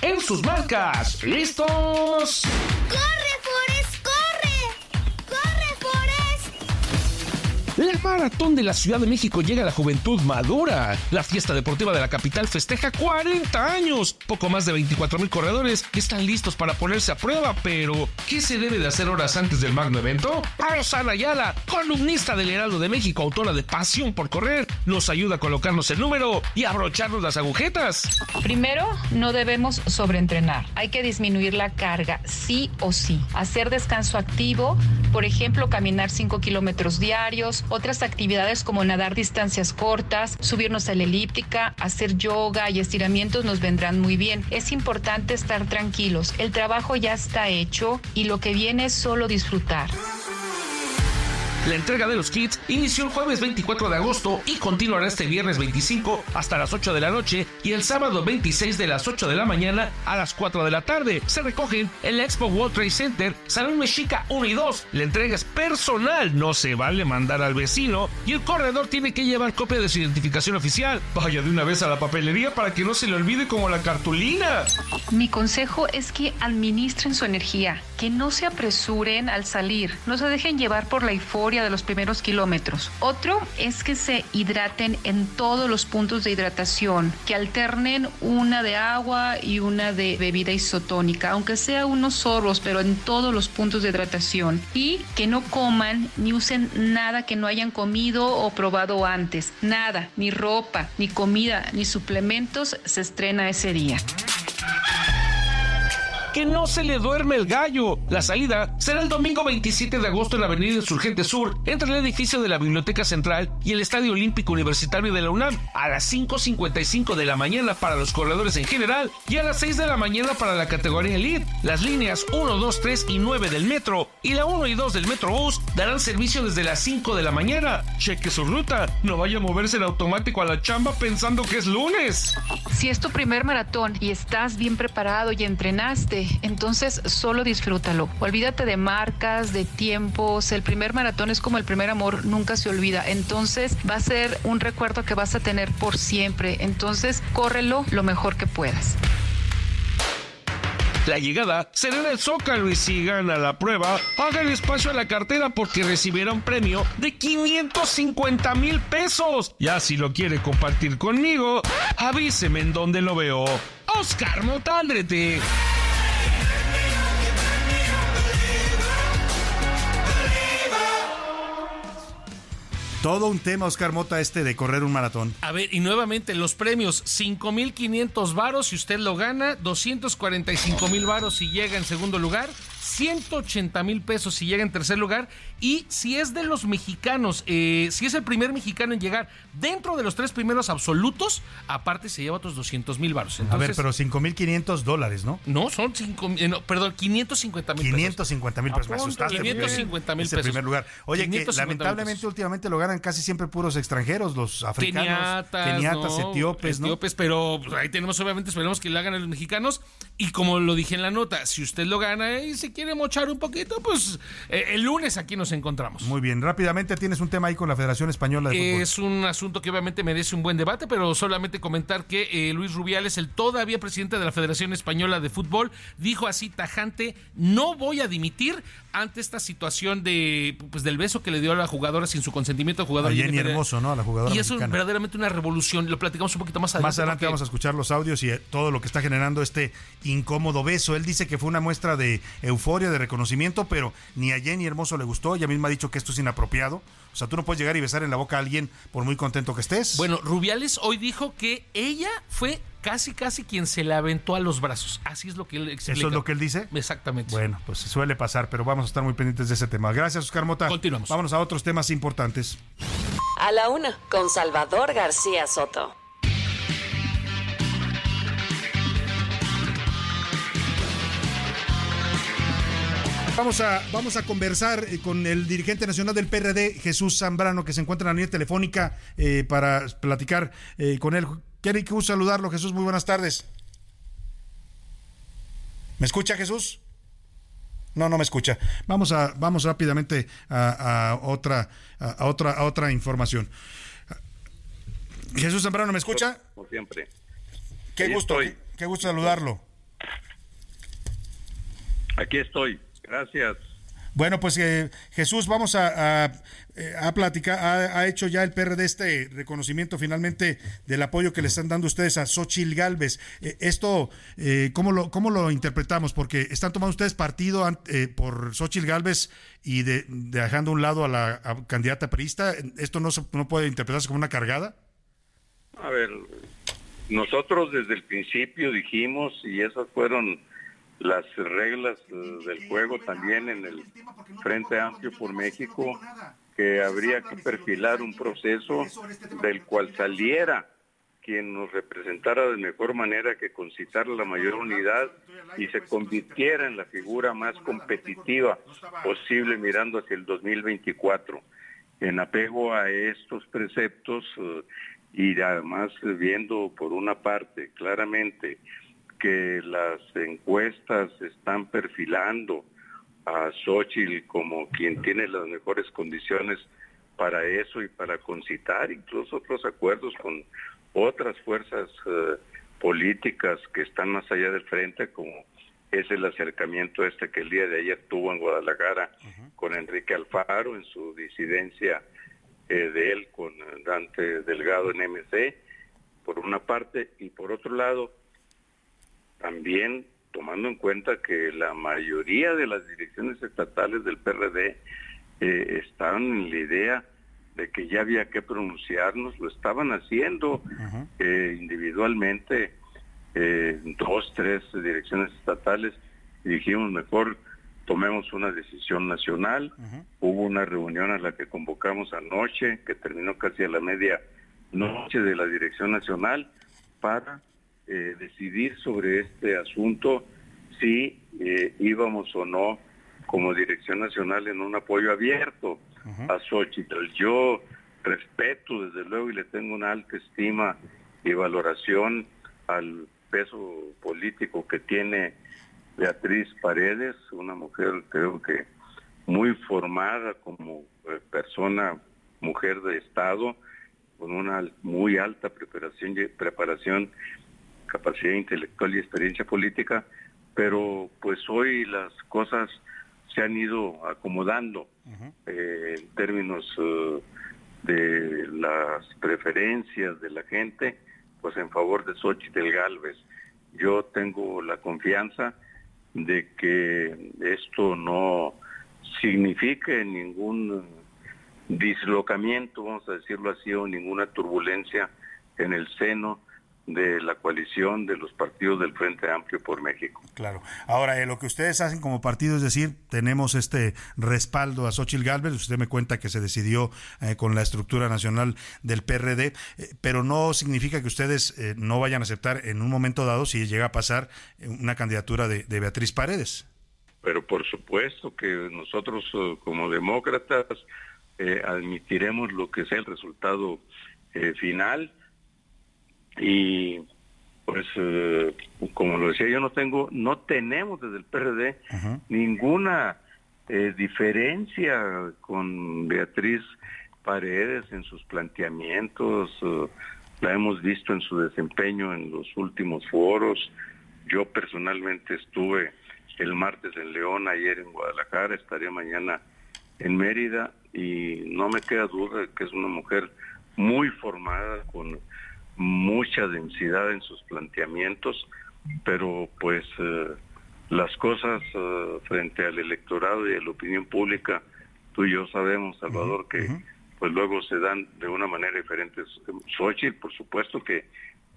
En sus marcas, ¿listos? ¡Corre, La maratón de la Ciudad de México llega a la juventud madura. La fiesta deportiva de la capital festeja 40 años. Poco más de 24 mil corredores están listos para ponerse a prueba, pero ¿qué se debe de hacer horas antes del magno evento? Rosana Ayala, columnista del Heraldo de México, autora de Pasión por Correr, nos ayuda a colocarnos el número y abrocharnos las agujetas. Primero, no debemos sobreentrenar. Hay que disminuir la carga, sí o sí. Hacer descanso activo, por ejemplo, caminar 5 kilómetros diarios, otras actividades como nadar distancias cortas, subirnos a la elíptica, hacer yoga y estiramientos nos vendrán muy bien. Es importante estar tranquilos. El trabajo ya está hecho y lo que viene es solo disfrutar. La entrega de los kits inició el jueves 24 de agosto y continuará este viernes 25 hasta las 8 de la noche y el sábado 26 de las 8 de la mañana a las 4 de la tarde. Se recogen en la Expo World Trade Center, Salón Mexica 1 y 2. La entrega es personal, no se vale mandar al vecino y el corredor tiene que llevar copia de su identificación oficial. Vaya de una vez a la papelería para que no se le olvide como la cartulina. Mi consejo es que administren su energía, que no se apresuren al salir, no se dejen llevar por la euforia de los primeros kilómetros. Otro es que se hidraten en todos los puntos de hidratación, que alternen una de agua y una de bebida isotónica, aunque sea unos sorbos, pero en todos los puntos de hidratación. Y que no coman ni usen nada que no hayan comido o probado antes. Nada, ni ropa, ni comida, ni suplementos se estrena ese día que no se le duerme el gallo. La salida será el domingo 27 de agosto en la Avenida Insurgente Sur, entre el edificio de la Biblioteca Central y el Estadio Olímpico Universitario de la UNAM, a las 5.55 de la mañana para los corredores en general y a las 6 de la mañana para la categoría Elite. Las líneas 1, 2, 3 y 9 del metro y la 1 y 2 del Metrobús darán servicio desde las 5 de la mañana. Cheque su ruta, no vaya a moverse el automático a la chamba pensando que es lunes. Si es tu primer maratón y estás bien preparado y entrenaste, entonces solo disfrútalo. Olvídate de marcas, de tiempos. El primer maratón es como el primer amor, nunca se olvida. Entonces va a ser un recuerdo que vas a tener por siempre. Entonces córrelo lo mejor que puedas. La llegada será en el Zócalo y si gana la prueba, haga el espacio a la cartera porque recibirá un premio de 550 mil pesos. Ya si lo quiere compartir conmigo, avíseme en dónde lo veo. Oscar Motaldrete. Todo un tema, Oscar Mota, este de correr un maratón. A ver, y nuevamente los premios, 5.500 varos si usted lo gana, 245 mil varos si llega en segundo lugar, 180 mil pesos si llega en tercer lugar y si es de los mexicanos, eh, si es el primer mexicano en llegar dentro de los tres primeros absolutos, aparte se lleva otros 200 mil baros. a ver, pero 5.500 dólares, ¿no? No, son 5, eh, no, perdón, 550 mil 550 mil pesos, me asustaste. 550 mil pesos. primer lugar. Oye, que lamentablemente últimamente lo ganan casi siempre puros extranjeros, los africanos, keniatas, etíopes, ¿no? Etíopes, pero pues, ahí tenemos obviamente, esperemos que lo hagan los mexicanos y como lo dije en la nota, si usted lo gana y se quiere mochar un poquito, pues eh, el lunes aquí nos encontramos. Muy bien, rápidamente tienes un tema ahí con la Federación Española de Fútbol. Es un asunto que obviamente merece un buen debate, pero solamente comentar que eh, Luis Rubiales, el todavía presidente de la Federación Española de Fútbol, dijo así tajante, no voy a dimitir ante esta situación de pues del beso que le dio a la jugadora sin su consentimiento a jugadora. Jenny Hermoso, ¿no? A la jugadora Y eso es verdaderamente una revolución. Lo platicamos un poquito más adelante. Más adelante vamos a escuchar los audios y eh, todo lo que está generando este incómodo beso. Él dice que fue una muestra de euforia, de reconocimiento, pero ni a Jenny Hermoso le gustó. Ella misma ha dicho que esto es inapropiado. O sea, tú no puedes llegar y besar en la boca a alguien por muy contento que estés. Bueno, Rubiales hoy dijo que ella fue casi, casi quien se le aventó a los brazos. Así es lo que él explica. ¿Eso es lo que él dice? Exactamente. Bueno, pues suele pasar, pero vamos a estar muy pendientes de ese tema. Gracias, Oscar Mota. Continuamos. Vámonos a otros temas importantes. A la una, con Salvador García Soto. Vamos a, vamos a conversar eh, con el dirigente nacional del PRD, Jesús Zambrano, que se encuentra en la línea telefónica eh, para platicar eh, con él. Qué gusto saludarlo, Jesús. Muy buenas tardes. ¿Me escucha, Jesús? No, no me escucha. Vamos a, vamos rápidamente a, otra, a, otra, a otra información. Jesús Zambrano, ¿me escucha? Como siempre. Qué gusto, qué gusto saludarlo. Aquí estoy. Gracias. Bueno, pues eh, Jesús, vamos a, a, eh, platicar, ha, hecho ya el PRD este reconocimiento finalmente del apoyo que le están dando ustedes a Xochil Galvez. Eh, esto, ¿cómo, lo, ¿cómo lo interpretamos? Porque están tomando ustedes partido por Xochil Galvez y de, dejando a un lado a la candidata priista. ¿Esto no, no puede interpretarse como una cargada? A ver, nosotros desde el principio dijimos, y esas fueron las reglas eh, del juego también en el Frente Amplio por México, que habría que perfilar un proceso del cual saliera quien nos representara de mejor manera que concitar la mayor unidad y se convirtiera en la figura más competitiva posible mirando hacia el 2024. En apego a estos preceptos eh, y además viendo por una parte claramente que las encuestas están perfilando a Xochitl como quien tiene las mejores condiciones para eso y para concitar incluso otros acuerdos con otras fuerzas eh, políticas que están más allá del frente, como es el acercamiento este que el día de ayer tuvo en Guadalajara con Enrique Alfaro en su disidencia eh, de él con Dante Delgado en MC, por una parte, y por otro lado, también tomando en cuenta que la mayoría de las direcciones estatales del PRD eh, estaban en la idea de que ya había que pronunciarnos, lo estaban haciendo eh, individualmente, eh, dos, tres direcciones estatales, y dijimos mejor tomemos una decisión nacional. Hubo una reunión a la que convocamos anoche, que terminó casi a la media noche de la dirección nacional, para eh, decidir sobre este asunto si eh, íbamos o no como Dirección Nacional en un apoyo abierto a Xochitl. Yo respeto desde luego y le tengo una alta estima y valoración al peso político que tiene Beatriz Paredes, una mujer creo que muy formada como eh, persona, mujer de Estado, con una muy alta preparación, preparación capacidad intelectual y experiencia política, pero pues hoy las cosas se han ido acomodando eh, en términos eh, de las preferencias de la gente, pues en favor de Xochitl Galvez. Yo tengo la confianza de que esto no signifique ningún dislocamiento, vamos a decirlo así, o ninguna turbulencia en el seno de la coalición de los partidos del Frente Amplio por México. Claro. Ahora, eh, lo que ustedes hacen como partido es decir, tenemos este respaldo a Xochitl Galvez, usted me cuenta que se decidió eh, con la estructura nacional del PRD, eh, pero no significa que ustedes no vayan a aceptar en un momento dado, si llega a pasar, una candidatura de, de Beatriz Paredes. Pero por supuesto que nosotros como demócratas admitiremos lo que sea el resultado final y pues eh, como lo decía yo no tengo no tenemos desde el PRD ninguna eh, diferencia con Beatriz Paredes en sus planteamientos eh, la hemos visto en su desempeño en los últimos foros. Yo personalmente estuve el martes en León ayer en Guadalajara estaré mañana en Mérida y no me queda duda de que es una mujer muy formada con mucha densidad en sus planteamientos, pero pues eh, las cosas eh, frente al electorado y a la opinión pública, tú y yo sabemos, Salvador, que pues luego se dan de una manera diferente. Xochitl, por supuesto que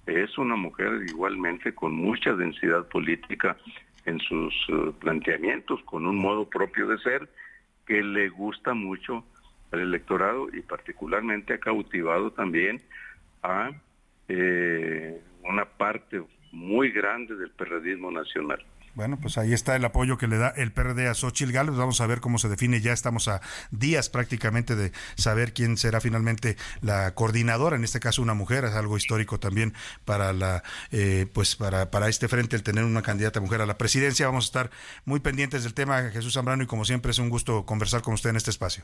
es una mujer igualmente con mucha densidad política en sus eh, planteamientos, con un modo propio de ser que le gusta mucho al electorado y particularmente ha cautivado también a eh, una parte muy grande del periodismo nacional. Bueno, pues ahí está el apoyo que le da el PRD a Xochitl Gálvez. Vamos a ver cómo se define. Ya estamos a días prácticamente de saber quién será finalmente la coordinadora. En este caso, una mujer. Es algo histórico también para la, eh, pues para, para este frente el tener una candidata mujer a la presidencia. Vamos a estar muy pendientes del tema, Jesús Zambrano, y como siempre es un gusto conversar con usted en este espacio.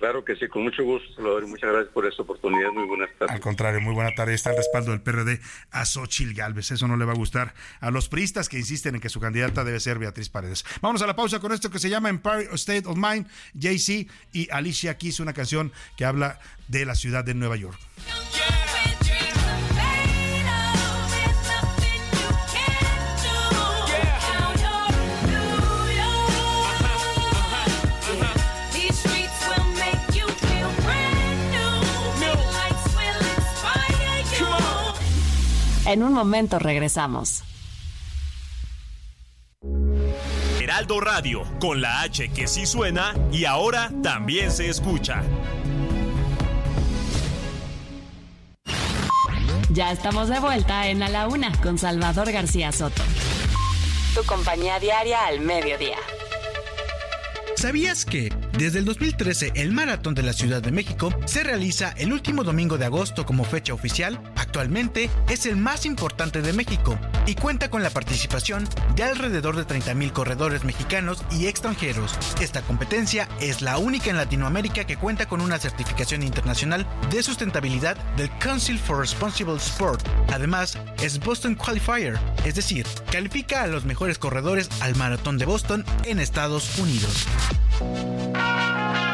Claro que sí, con mucho gusto, Salvador, muchas gracias por esta oportunidad. Muy buenas tardes. Al contrario, muy buena tarde. Está el respaldo del PRD a Xochil Gálvez. Eso no le va a gustar a los priistas que insisten en que su candidata debe ser Beatriz Paredes. Vamos a la pausa con esto que se llama Empire State of Mind, Jay-Z y Alicia Keys, una canción que habla de la ciudad de Nueva York. En un momento regresamos. Heraldo Radio, con la H que sí suena y ahora también se escucha. Ya estamos de vuelta en A la Una con Salvador García Soto. Tu compañía diaria al mediodía. ¿Sabías que desde el 2013 el Maratón de la Ciudad de México se realiza el último domingo de agosto como fecha oficial? Actualmente es el más importante de México y cuenta con la participación de alrededor de 30.000 corredores mexicanos y extranjeros. Esta competencia es la única en Latinoamérica que cuenta con una certificación internacional de sustentabilidad del Council for Responsible Sport. Además, es Boston Qualifier, es decir, califica a los mejores corredores al Maratón de Boston en Estados Unidos. Thank you.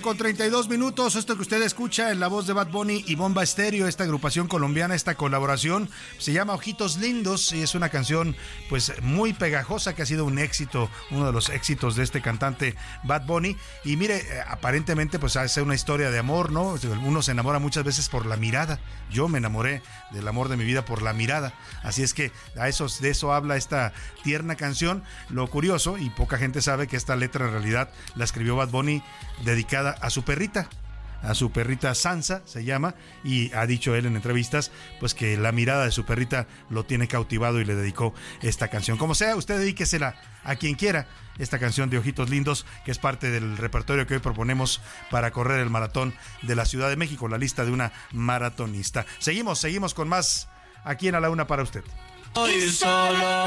Con 32 Esto que usted escucha en la voz de Bad Bunny y Bomba Estéreo, esta agrupación colombiana, esta colaboración, se llama Ojitos Lindos y es una canción pues muy pegajosa que ha sido un éxito, uno de los éxitos de este cantante Bad Bunny. Y mire, eh, aparentemente pues hace una historia de amor, ¿no? Uno se enamora muchas veces por la mirada. Yo me enamoré del amor de mi vida por la mirada. Así es que a eso, de eso habla esta tierna canción. Lo curioso, y poca gente sabe que esta letra en realidad la escribió Bad Bunny dedicada a su perrita, a su perrita Sansa se llama y ha dicho él en entrevistas pues que la mirada de su perrita lo tiene cautivado y le dedicó esta canción. Como sea, usted dedíquesela a quien quiera esta canción de Ojitos Lindos que es parte del repertorio que hoy proponemos para correr el maratón de la Ciudad de México, la lista de una maratonista. Seguimos, seguimos con más aquí en A la Una para usted. Hoy solo.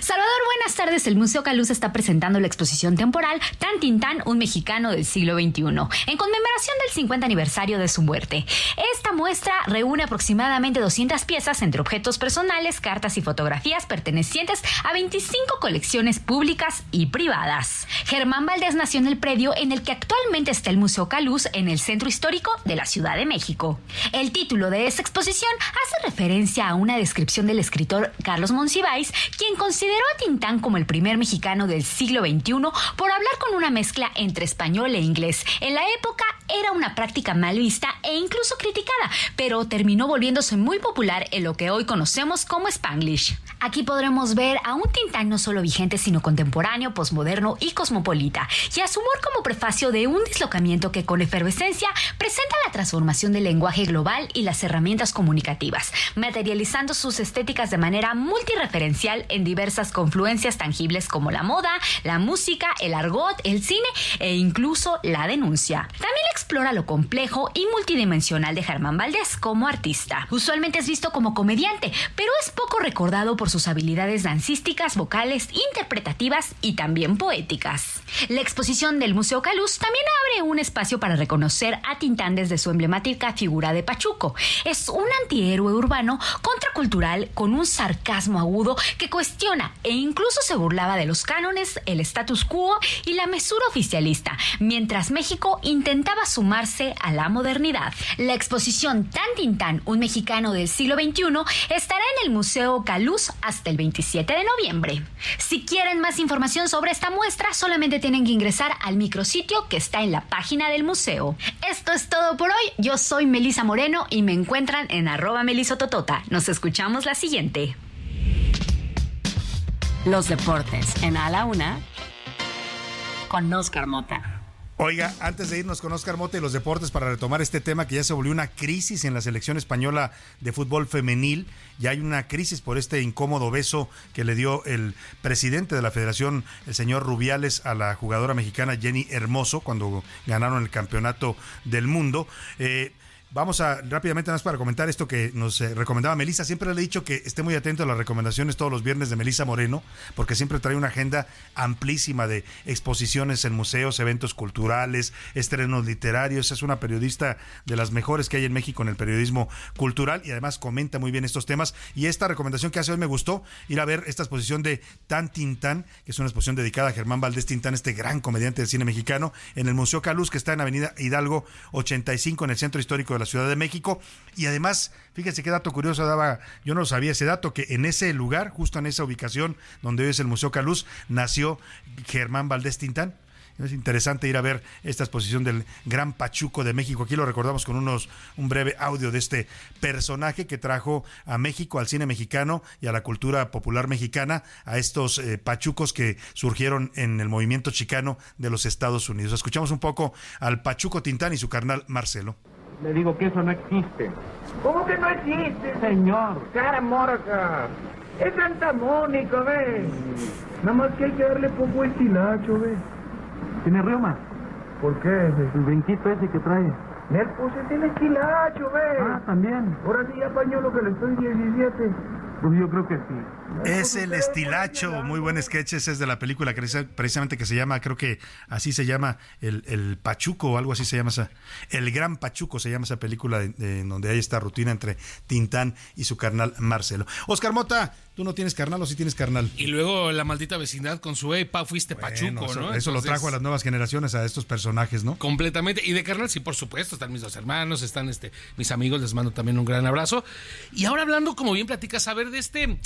Salvador, buenas tardes. El Museo Caluz está presentando la exposición temporal Tan Tintán, un mexicano del siglo XXI, en conmemoración del 50 aniversario de su muerte. Esta muestra reúne aproximadamente 200 piezas entre objetos personales, cartas y fotografías pertenecientes a 25 colecciones públicas y privadas. Germán Valdés nació en el predio en el que actualmente está el Museo Caluz en el centro histórico de la Ciudad de México. El título de esta exposición hace referencia a una descripción del escritor Carlos Monsiváis, quien consideró a Tintán como el primer mexicano del siglo XXI por hablar con una mezcla entre español e inglés. En la época era una práctica mal vista e incluso criticada, pero terminó volviéndose muy popular en lo que hoy conocemos como Spanglish. Aquí podremos ver a un Tintán no solo vigente, sino contemporáneo, posmoderno y cosmopolita, y a su humor como prefacio de un dislocamiento que con efervescencia presenta la transformación del lenguaje global y las herramientas comunicativas, materializando sus estéticas de manera multireferencial en diversas confluencias tangibles como la moda, la música, el argot, el cine e incluso la denuncia. También explora lo complejo y multidimensional de Germán Valdés como artista. Usualmente es visto como comediante, pero es poco recordado por sus habilidades dancísticas, vocales, interpretativas y también poéticas. La exposición del Museo Caluz también abre un espacio para reconocer a Tintán desde su emblemática figura de Pachuco. Es un antihéroe urbano contracultural con un sarcasmo agudo que cuestiona e incluso se burlaba de los cánones, el status quo y la mesura oficialista, mientras México intentaba sumarse a la modernidad. La exposición Tan Tintán, un mexicano del siglo XXI, estará en el Museo Caluz hasta el 27 de noviembre. Si quieren más información sobre esta muestra, solamente tienen que ingresar al micrositio que está en la página del museo. Esto es todo por hoy. Yo soy Melisa Moreno y me encuentran en arroba melisototota. Nos escuchamos la siguiente. Los deportes en A la Una con Oscar Mota. Oiga, antes de irnos con Oscar Mota y los deportes para retomar este tema que ya se volvió una crisis en la selección española de fútbol femenil, ya hay una crisis por este incómodo beso que le dio el presidente de la federación, el señor Rubiales, a la jugadora mexicana Jenny Hermoso cuando ganaron el campeonato del mundo. Eh, Vamos a rápidamente más para comentar esto que nos eh, recomendaba Melisa. Siempre le he dicho que esté muy atento a las recomendaciones todos los viernes de Melisa Moreno, porque siempre trae una agenda amplísima de exposiciones en museos, eventos culturales, estrenos literarios. Es una periodista de las mejores que hay en México en el periodismo cultural y además comenta muy bien estos temas. Y esta recomendación que hace hoy me gustó, ir a ver esta exposición de Tan Tintán, que es una exposición dedicada a Germán Valdés Tintán, este gran comediante del cine mexicano, en el Museo Caluz, que está en Avenida Hidalgo 85, en el centro histórico de la Ciudad de México. Y además, fíjense qué dato curioso daba, yo no sabía ese dato, que en ese lugar, justo en esa ubicación donde hoy es el Museo Caluz, nació Germán Valdés Tintán. Es interesante ir a ver esta exposición del Gran Pachuco de México. Aquí lo recordamos con unos un breve audio de este personaje que trajo a México, al cine mexicano y a la cultura popular mexicana, a estos eh, pachucos que surgieron en el movimiento chicano de los Estados Unidos. Escuchamos un poco al Pachuco Tintán y su carnal Marcelo. Le digo que eso no existe. ¿Cómo que no existe? Señor. Cara morca. Es Santa Mónica, ve. Nada más que hay que darle poco estilacho, ve. ¿Tiene reuma? ¿Por qué? El brinquito ese que trae. Me puse tiene estilacho, ve. Ah, también. Ahora sí apañó lo que le estoy 17. Pues yo creo que sí. Es el estilacho, muy buen sketch, ese es de la película precisamente que se llama, creo que así se llama, el, el Pachuco o algo así se llama esa, el Gran Pachuco se llama esa película en donde hay esta rutina entre Tintán y su carnal Marcelo. Oscar Mota, ¿tú no tienes carnal o sí tienes carnal? Y luego la maldita vecindad con su EPA, fuiste pachuco, eso, ¿no? eso lo trajo a las nuevas generaciones, a estos personajes, ¿no? Completamente. Y de carnal, sí, por supuesto, están mis dos hermanos, están este, mis amigos, les mando también un gran abrazo. Y ahora hablando, como bien platicas, a ver, de este.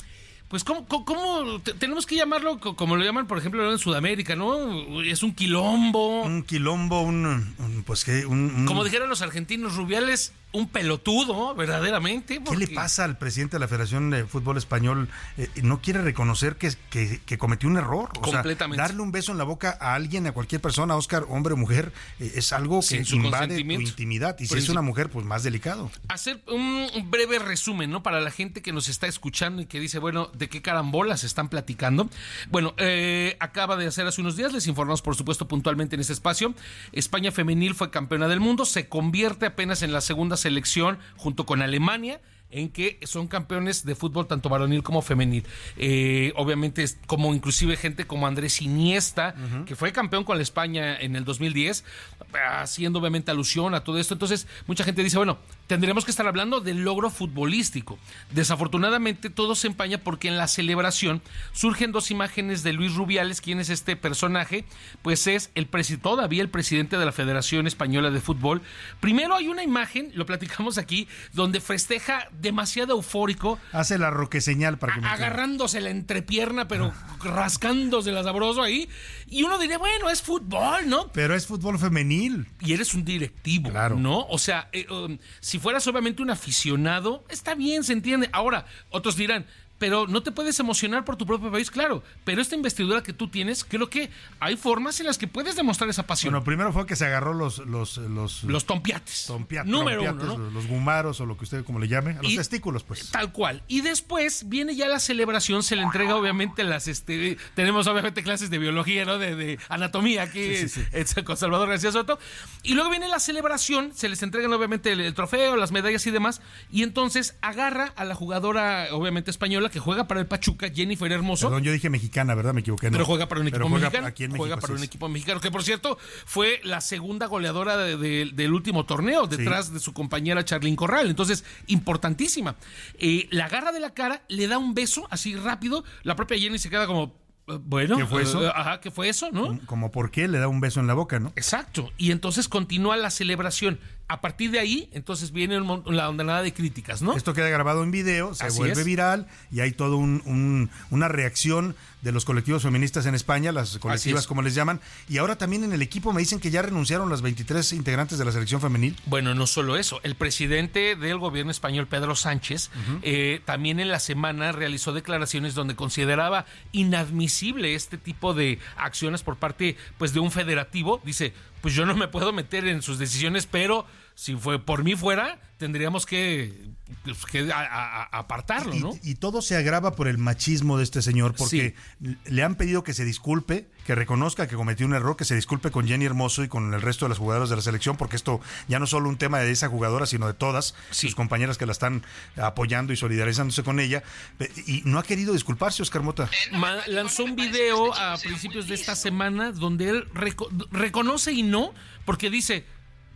Pues, ¿cómo, cómo- cómo te- tenemos que llamarlo co- como lo llaman, por ejemplo, en Sudamérica, ¿no? Es un quilombo. Un quilombo, un, un, pues que un, un- Como dijeron los argentinos, Rubiales, un pelotudo, verdaderamente. ¿Qué le pasa al presidente de la Federación de Fútbol Español? Eh, no quiere reconocer que, que- que cometió un error. O sea, Completamente. darle un beso en la boca a alguien, a cualquier persona, Oscar, hombre o mujer, eh, es algo que su invade tu intimidad. Y si es una mujer, pues más delicado. hacer un breve resumen, ¿no? Para la gente que nos está escuchando y que dice, bueno, ¿de qué carambolas están platicando? Bueno, eh, acaba de hacer hace unos días, les informamos por supuesto puntualmente en este espacio, España femenil fue campeona del mundo, se convierte apenas en la segunda selección junto con Alemania en que son campeones de fútbol tanto varonil como femenil. Eh, obviamente, como inclusive gente como Andrés Iniesta, que fue campeón con la España en el 2010, haciendo obviamente alusión a todo esto. Entonces, mucha gente dice, bueno, tendremos que estar hablando del logro futbolístico. Desafortunadamente, todo se empaña porque en la celebración surgen dos imágenes de Luis Rubiales, quien es este personaje, pues es el todavía el presidente de la Federación Española de Fútbol. Primero hay una imagen, lo platicamos aquí, donde festeja demasiado eufórico, Hace la roque señal para que me agarrándose la entrepierna, pero rascándose la sabroso ahí. Y uno diría, bueno, es fútbol, ¿no? Pero es fútbol femenil. Y eres un directivo, ¿no? O sea, eh, um, si fueras obviamente un aficionado, está bien, se entiende. Ahora, otros dirán, pero no te puedes emocionar por tu propio país, claro. Pero esta investidura que tú tienes, creo que hay formas en las que puedes demostrar esa pasión. Bueno, primero fue que se agarró los los los, Los tompiates. tompia- Número uno, los, gumaros o lo que usted como le llame, a los Y- testículos, pues. Tal cual. Y después viene ya la celebración, se le entrega obviamente las, este, tenemos obviamente clases de biología, ¿no? De, de anatomía aquí Sí, sí, sí. con Salvador García Soto. Y luego viene la celebración, se les entregan obviamente el, el trofeo, las medallas y demás. Y entonces agarra a la jugadora, obviamente española, que juega para el Pachuca, Jennifer Hermoso. Perdón, yo dije mexicana, ¿verdad? Me equivoqué. no. Pero juega para un equipo juega mexicano. Aquí en juega para sí, un equipo mexicano, que por cierto fue la segunda goleadora de- de- del último torneo, detrás de su compañera Charlyn Corral. Entonces, importantísima. Eh, la agarra de la cara, le da un beso así rápido. La propia Jenny se queda como. eh, Bueno, ¿Qué fue eso? eh, ajá, ¿qué fue eso? ¿No? Como por qué le da un beso en la boca, ¿no? Exacto. Y entonces continúa la celebración. A partir de ahí, entonces viene la ondanada de críticas, ¿no? Esto queda grabado en video, se Así vuelve es. viral y hay un, un- una reacción de los colectivos feministas en España, las colectivas como les llaman, y ahora también en el equipo me dicen que ya renunciaron las 23 integrantes de la selección femenil. Bueno, no solo eso, el presidente del gobierno español, Pedro Sánchez, eh, también en la semana realizó declaraciones donde consideraba inadmisible este tipo de acciones por parte pues, de un federativo. Dice, pues yo no me puedo meter en sus decisiones, pero si fue por mí fuera, tendríamos que, pues, que a- a- a- apartarlo, Y, ¿no? y todo se agrava por el machismo de este señor, porque le han pedido que se disculpe, que reconozca que cometió un error, que se disculpe con Jenny Hermoso y con el resto de las jugadoras de la selección, porque esto ya no es solo un tema de esa jugadora, sino de todas sus compañeras que la están apoyando y solidarizándose con ella. Y no ha querido disculparse, Oscar Mota. Ma- lanzó un video a principios de esta semana donde él reco- reconoce y no, porque dice,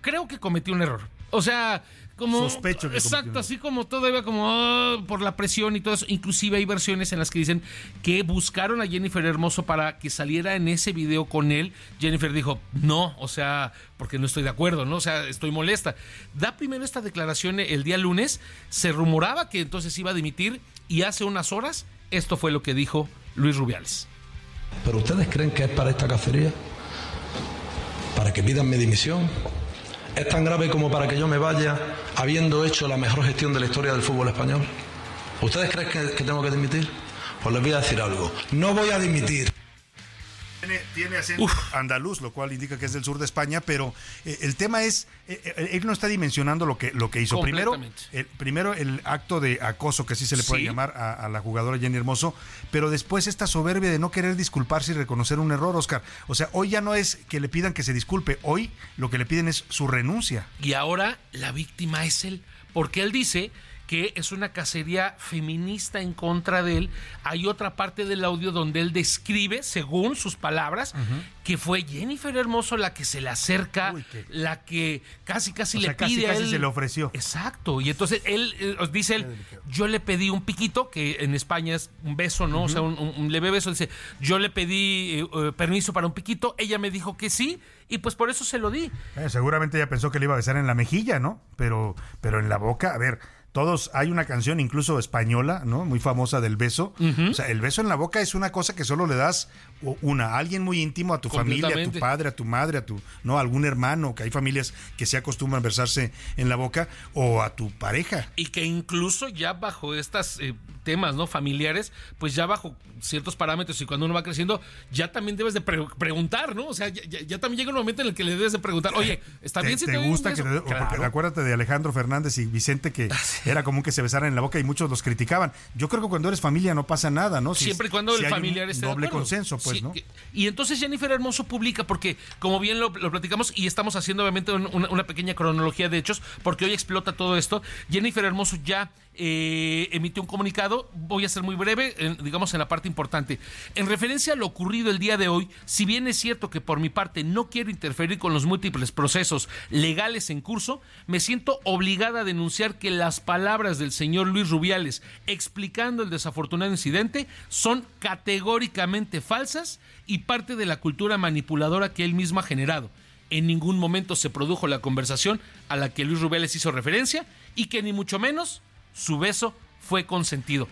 creo que cometí un error. O sea, como... Sospecho que cometió Exacto, así como todo iba como "Ah", por la presión y todo eso. Inclusive hay versiones en las que dicen que buscaron a Jennifer Hermoso para que saliera en ese video con él. Jennifer dijo, no, o sea, porque no estoy de acuerdo, ¿no? O sea, estoy molesta. Da primero esta declaración el día lunes, se rumoraba que entonces iba a dimitir y hace unas horas esto fue lo que dijo Luis Rubiales. ¿Pero ustedes creen que es para esta cacería? para que pidan mi dimisión? ¿Es tan grave como para que yo me vaya habiendo hecho la mejor gestión de la historia del fútbol español? ¿Ustedes creen que, tengo que dimitir? Pues les voy a decir algo. No voy a dimitir. Tiene, tiene acento andaluz, lo cual indica que es del sur de España, pero eh, el tema es, eh, eh, él no está dimensionando lo que, lo que hizo. Primero el, primero, el acto de acoso, que así se le puede Sí. llamar a, a la jugadora Jenny Hermoso, pero después esta soberbia de no querer disculparse y reconocer un error, Oscar. O sea, hoy ya no es que le pidan que se disculpe, hoy lo que le piden es su renuncia. Y ahora la víctima es él, porque él dice que es una cacería feminista en contra de él. Hay otra parte del audio donde él describe, según sus palabras, que fue Jennifer Hermoso la que se le acerca, la que casi casi O le sea, casi, pide casi él. se le ofreció. Exacto. Y entonces él eh, os dice él, yo le pedí un piquito, que en España es un beso, ¿no? O sea, un, leve beso. Dice, yo le pedí eh, eh, permiso para un piquito, ella me dijo que sí, y pues por eso se lo di. Eh, seguramente ella pensó que le iba a besar en la mejilla, ¿no? Pero, pero en la boca, a ver, todos, hay una canción incluso española, ¿no? Muy famosa del beso. O sea, el beso en la boca es una cosa que solo le das una, a alguien muy íntimo, a tu familia, a tu padre, a tu madre, a tu, no, a algún hermano, que hay familias que se acostumbran a besarse en la boca, o a tu pareja. y que incluso ya bajo estos temas no familiares, pues ya bajo ciertos parámetros y cuando uno va creciendo, ya también debes de pre- preguntar, ¿no? O sea, ya, ya- ya también llega un momento en el que le debes de preguntar, oye, ¿está ¿Te, bien si te te, gusta que beso?" te- o porque Claro. Ah, acuérdate de Alejandro Fernández y Vicente que era común que se besaran en la boca y muchos los criticaban. Yo creo que cuando eres familia no pasa nada, ¿no? Si- Siempre y cuando si el familiar esté de doble acuerdo. consenso, pues, Sí, ¿no? Y entonces Jennifer Hermoso publica, porque como bien lo, lo platicamos y estamos haciendo obviamente un- una, una pequeña cronología de hechos, porque hoy explota todo esto, Jennifer Hermoso ya eh, emitió un comunicado, voy a ser muy breve, en- digamos en la parte importante. En referencia a lo ocurrido el día de hoy, si bien es cierto que por mi parte no quiero interferir con los múltiples procesos legales en curso, me siento obligada a denunciar que las palabras del señor Luis Rubiales explicando el desafortunado incidente son categóricamente falsas y parte de la cultura manipuladora que él mismo ha generado. En ningún momento se produjo la conversación a la que Luis Rubiales hizo referencia y que ni mucho menos su beso fue consentido.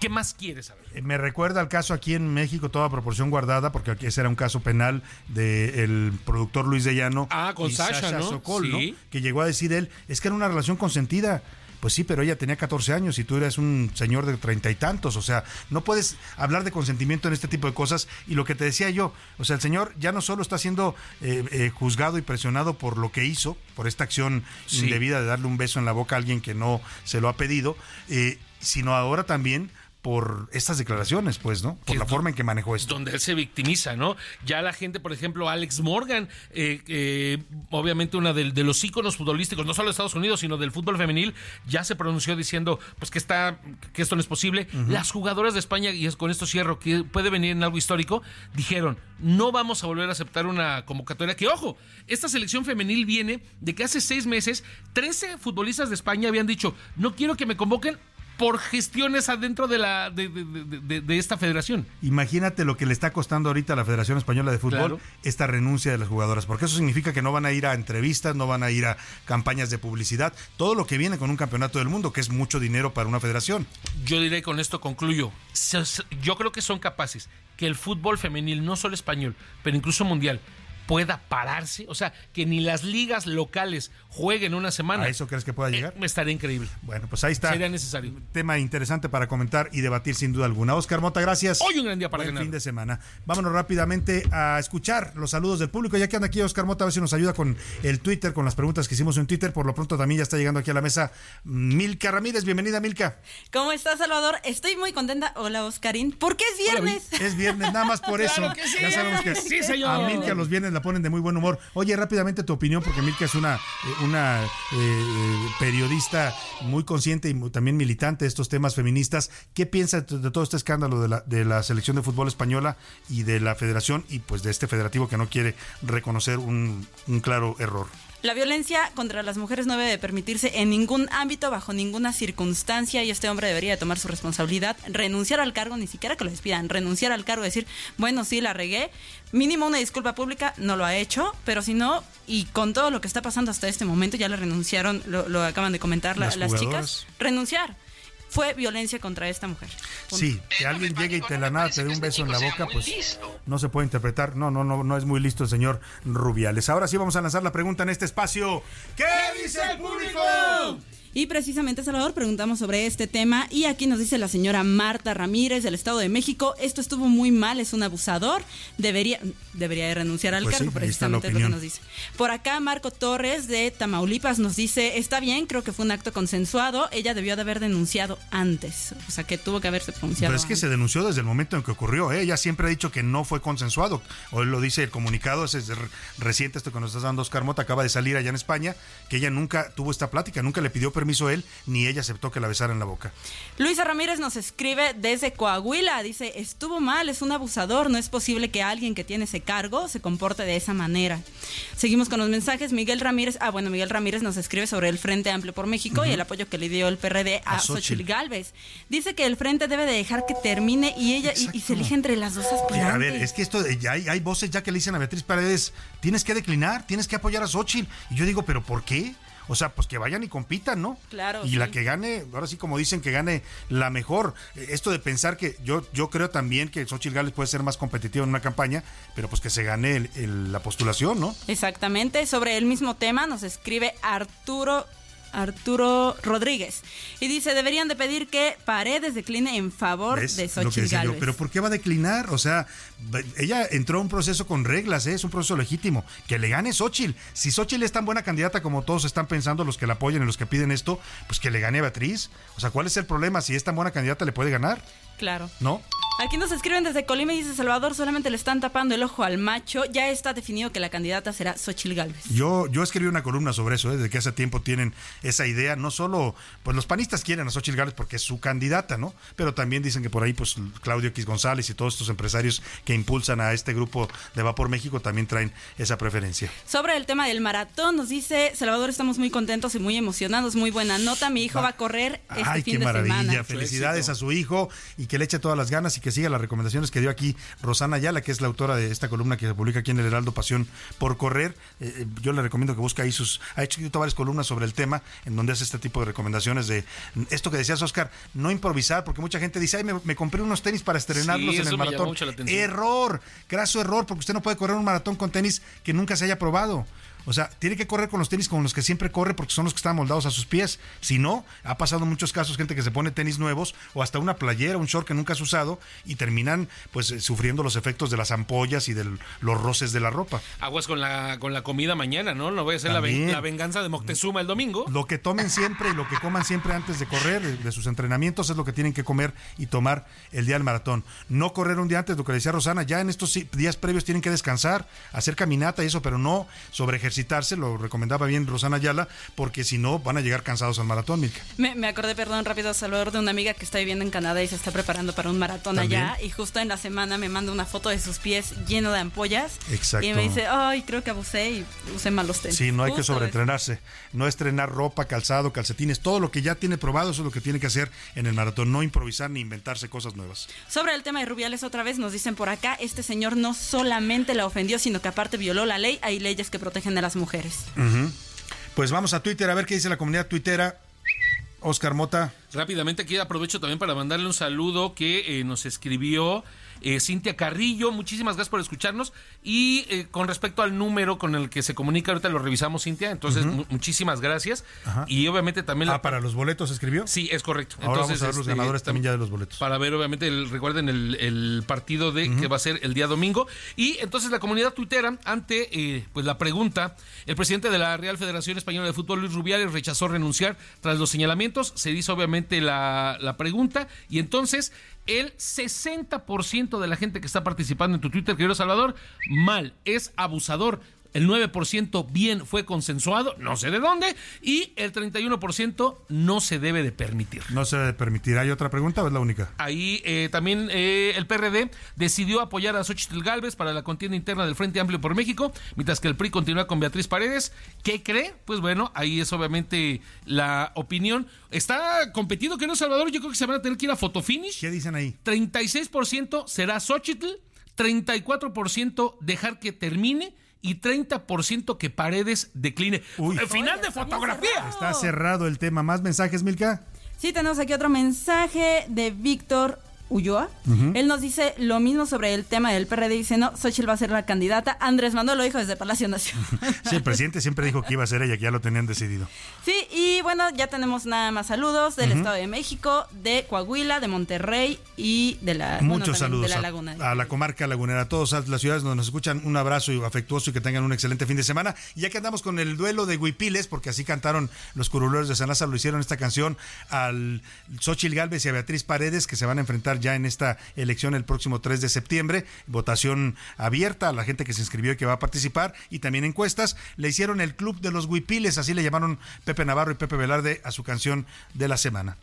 ¿Qué más quieres saber? Eh, Me recuerda al caso aquí en México, toda proporción guardada, porque aquí ese era un caso penal del productor Luis de Llano Ah, con y Sasha, ¿no? Sokol, ¿no? Que llegó a decir él, es que era una relación consentida. Pues sí, pero ella tenía 14 años y tú eres un señor de treinta y tantos. O sea, no puedes hablar de consentimiento en este tipo de cosas. Y lo que te decía yo, o sea, el señor ya no solo está siendo eh, eh, juzgado y presionado por lo que hizo, por esta acción Sí. indebida de darle un beso en la boca a alguien que no se lo ha pedido, eh, sino ahora también por estas declaraciones, pues, ¿no? Por la forma en que manejó esto. donde él se victimiza, ¿no? Ya la gente, por ejemplo, Alex Morgan, eh, eh, obviamente una de, de los íconos futbolísticos, no solo de Estados Unidos, sino del fútbol femenil, ya se pronunció diciendo, pues que está, que esto no es posible. Las jugadoras de España, y es con esto cierro, que puede venir en algo histórico, dijeron, no vamos a volver a aceptar una convocatoria. Que ojo, esta selección femenil viene de que hace seis meses, 13 futbolistas de España habían dicho, no quiero que me convoquen por gestiones adentro de la de, esta federación. Imagínate lo que le está costando ahorita a la Federación Española de Fútbol Claro. esta renuncia de las jugadoras, porque eso significa que no van a ir a entrevistas, no van a ir a campañas de publicidad, todo lo que viene con un campeonato del mundo, que es mucho dinero para una federación. Yo diré con esto concluyo. Yo creo que son capaces que el fútbol femenil, no solo español, pero incluso mundial, pueda pararse, o sea, que ni las ligas locales jueguen una semana. ¿A eso crees que pueda llegar? Me estaría increíble. Bueno, pues ahí está. Sería necesario. Tema interesante para comentar y debatir sin duda alguna. Oscar Mota, gracias. Hoy un gran día para Buen ganar. fin de semana. Vámonos rápidamente a escuchar los saludos del público. Ya que anda aquí Oscar Mota, a ver si nos ayuda con el Twitter, con las preguntas que hicimos en Twitter. Por lo pronto también ya está llegando aquí a la mesa Milka Ramírez. Bienvenida, Milka. ¿Cómo estás, Salvador? Estoy muy contenta. Hola, Oscarín. Porque es viernes. Es viernes, nada más por [LAUGHS] eso. Claro que sí. Ya sabemos que Sí, señor. a Milka los viernes la ponen de muy buen humor. Oye, rápidamente tu opinión, porque Milka es una, eh, una eh, periodista muy consciente y también militante de estos temas feministas. ¿Qué piensa de todo este escándalo de la, de la selección de fútbol española y de la federación y pues de este federativo que no quiere reconocer un claro error? La violencia contra las mujeres no debe de permitirse en ningún ámbito, bajo ninguna circunstancia, y este hombre debería de tomar su responsabilidad, renunciar al cargo, ni siquiera que lo despidan, renunciar al cargo, decir, bueno, sí, la regué, mínimo una disculpa pública, no lo ha hecho, pero si no, y con todo lo que está pasando hasta este momento, ya le renunciaron, lo, lo acaban de comentar la- Las chicas, renunciar. Fue violencia contra esta mujer. Punto. Sí, que alguien llegue y te la nada te dé un beso en la boca, pues no se puede interpretar. No, no, no, no es muy listo el señor Rubiales. Ahora sí vamos a lanzar la pregunta en este espacio. ¿Qué dice el público? Y precisamente, Salvador, preguntamos sobre este tema y aquí nos dice la señora Marta Ramírez del Estado de México, esto estuvo muy mal, es un abusador, debería, debería de renunciar al Pues cargo, precisamente es lo que nos dice. Por acá, Marco Torres de Tamaulipas nos dice, está bien, creo que fue un acto consensuado, ella debió de haber denunciado antes, o sea, que tuvo que haberse pronunciado Pero es que antes. se denunció desde el momento en que ocurrió. ¿eh? Ella siempre ha dicho que no fue consensuado. Hoy lo dice el comunicado, ese es re- reciente, esto que nos está dando Oscar Mota, acaba de salir allá en España, que ella nunca tuvo esta plática, nunca le pidió permiso él, ni ella aceptó que la besara en la boca. Luisa Ramírez nos escribe desde Coahuila. Dice, estuvo mal, es un abusador. No es posible que alguien que tiene ese cargo se comporte de esa manera. Seguimos con los mensajes. Miguel Ramírez, ah, bueno, Miguel Ramírez nos escribe sobre el Frente Amplio por México y el apoyo que le dio el PRD a, A Xochitl. Galvez. Dice que el Frente debe de dejar que termine y ella y, y se elige entre las dos aspirantes. a ver, es que esto, ya hay, hay voces ya que le dicen a Beatriz Paredes, tienes que declinar, tienes que apoyar a Xochitl. Y yo digo, ¿pero por qué? O sea, pues que vayan y compitan, ¿no? Claro, Y sí. la que gane, ahora sí como dicen, que gane la mejor. Esto de pensar que yo, yo creo también que Xochitl Gales puede ser más competitiva en una campaña, pero pues que se gane el- el- la postulación, ¿no? Exactamente, sobre el mismo tema nos escribe Arturo Arturo Rodríguez y dice deberían de pedir que Paredes decline en favor ¿Ves? de Xochitl yo, Gálvez. pero ¿por qué va a declinar? O sea, ella entró a un proceso con reglas, ¿eh? es un proceso legítimo. Que le gane Xochitl. Si Xochitl es tan buena candidata como todos están pensando, los que la apoyan y los que piden esto, pues que le gane a Beatriz. O sea, ¿cuál es el problema? Si es tan buena candidata, le puede ganar, Claro. ¿no? Aquí nos escriben desde Colima y dice Salvador solamente le están tapando el ojo al macho. Ya está definido que la candidata será Xochitl Gálvez. Yo, yo escribí una columna sobre eso, ¿eh? de que hace tiempo tienen esa idea. No solo, pues los panistas quieren a Xochitl Gálvez porque es su candidata, ¿no? Pero también dicen que por ahí, pues Claudio X González y todos estos empresarios que impulsan a este grupo de Vapor México también traen esa preferencia. Sobre el tema del maratón nos dice Salvador estamos muy contentos y muy emocionados, muy buena nota. Mi hijo va a correr este Ay, fin qué de maravilla. semana. Felicidades a su hijo y que le eche todas las ganas y que siga las recomendaciones que dio aquí Rosana Ayala, que es la autora de esta columna que se publica aquí en el Heraldo Pasión por correr. Eh, eh, yo le recomiendo que busque ahí sus. Ha hecho varias columnas sobre el tema en donde hace este tipo de recomendaciones de esto que decías, Oscar, no improvisar, porque mucha gente dice, ay, me, me compré unos tenis para estrenarlos Sí, en el maratón. Error, craso error, porque usted no puede correr un maratón con tenis que nunca se haya probado. O sea, tiene que correr con los tenis con los que siempre corre porque son los que están moldados a sus pies. Si no, ha pasado en muchos casos gente que se pone tenis nuevos o hasta una playera, un short que nunca has usado y terminan pues eh, sufriendo los efectos de las ampollas y de los roces de la ropa. Aguas con la, con la comida mañana, ¿no? No voy a hacer la, ven- También. la venganza de Moctezuma el domingo. Lo que tomen siempre y lo que coman siempre antes de correr, de- de sus entrenamientos, es lo que tienen que comer y tomar el día del maratón. No correr un día antes, lo que decía Rosana, ya en estos días previos tienen que descansar, hacer caminata y eso, pero no sobre ejercitarse, lo recomendaba bien Rosana Ayala, porque si no van a llegar cansados al maratón, Milka. Me, me acordé, perdón, rápido, Salvador, de una amiga que está viviendo en Canadá y se está preparando para un maratón ¿También? allá. Y justo en la semana me manda una foto de sus pies lleno de ampollas. Exacto. Y me dice, ay, creo que abusé y usé malos tenis. Sí, no hay que Justo de- sobreentrenarse, no estrenar ropa, calzado, calcetines, todo lo que ya tiene probado, eso es lo que tiene que hacer en el maratón, no improvisar ni inventarse cosas nuevas. Sobre el tema de Rubiales, otra vez nos dicen por acá, este señor no solamente la ofendió, sino que aparte violó la ley. Hay leyes que protegen a las mujeres. Pues vamos a Twitter a ver qué dice la comunidad tuitera. Oscar Mota. Rápidamente aquí aprovecho también para mandarle un saludo que eh, nos escribió eh, Cintia Carrillo. Muchísimas gracias por escucharnos. Y eh, con respecto al número con el que se comunica, ahorita lo revisamos, Cintia. Entonces, muchísimas gracias. Ajá. Y obviamente también... Ah, para los boletos escribió. Sí, es correcto. Ahora Entonces, vamos a ver los este, ganadores también ya de los boletos. Para ver, obviamente, el- recuerden el, el partido de que va a ser el día domingo. Y entonces la comunidad tuitera, ante eh, pues la pregunta, el presidente de la Real Federación Española de Fútbol, Luis Rubiales, rechazó renunciar tras los señalamientos. Se hizo obviamente la, la pregunta. Y entonces el 60% de la gente que está participando en tu Twitter, querido Salvador, mal, es abusador. El 9% bien fue consensuado, no sé de dónde, y el 31% no se debe de permitir. No se debe permitir. ¿Hay otra pregunta o es la única? Ahí eh, también eh, el PRD decidió apoyar a Xochitl Galvez para la contienda interna del Frente Amplio por México, mientras que el PRI continúa con Beatriz Paredes. ¿Qué cree? Pues bueno, ahí es obviamente la opinión. Está competido, que no, Salvador. Yo creo que se van a tener que ir a fotofinish. ¿Qué dicen ahí? 36% será Xochitl, 34% dejar que termine y 30% que Paredes decline. El final de fotografía. Está cerrado el tema. ¿Más mensajes, Milka? Sí, tenemos aquí otro mensaje de Víctor Ulloa. Él nos dice lo mismo sobre el tema del PRD. Dice, no, Xochitl va a ser la candidata. Andrés Manuel lo dijo desde Palacio Nacional. [LAUGHS] Sí, el presidente siempre dijo que iba a ser ella, que ya lo tenían decidido. Sí, y bueno, ya tenemos nada más saludos del. Estado de México, de Coahuila, de Monterrey y de la, bueno, Muchos también saludos de la a- Laguna. a, la comarca lagunera, a todas las ciudades donde nos escuchan, un abrazo y afectuoso y que tengan un excelente fin de semana. Y ya que andamos con el duelo de Huipiles, porque así cantaron los curuleros de San Lázaro, lo hicieron esta canción al Xochil Gálvez y a Beatriz Paredes, que se van a enfrentar ya en esta elección el próximo 3 de septiembre. Votación abierta a la gente que se inscribió y que va a participar, y también encuestas. Le hicieron el Club de los Huipiles, así le llamaron Pepe Navarro y Pepe Velarde a su canción de la semana.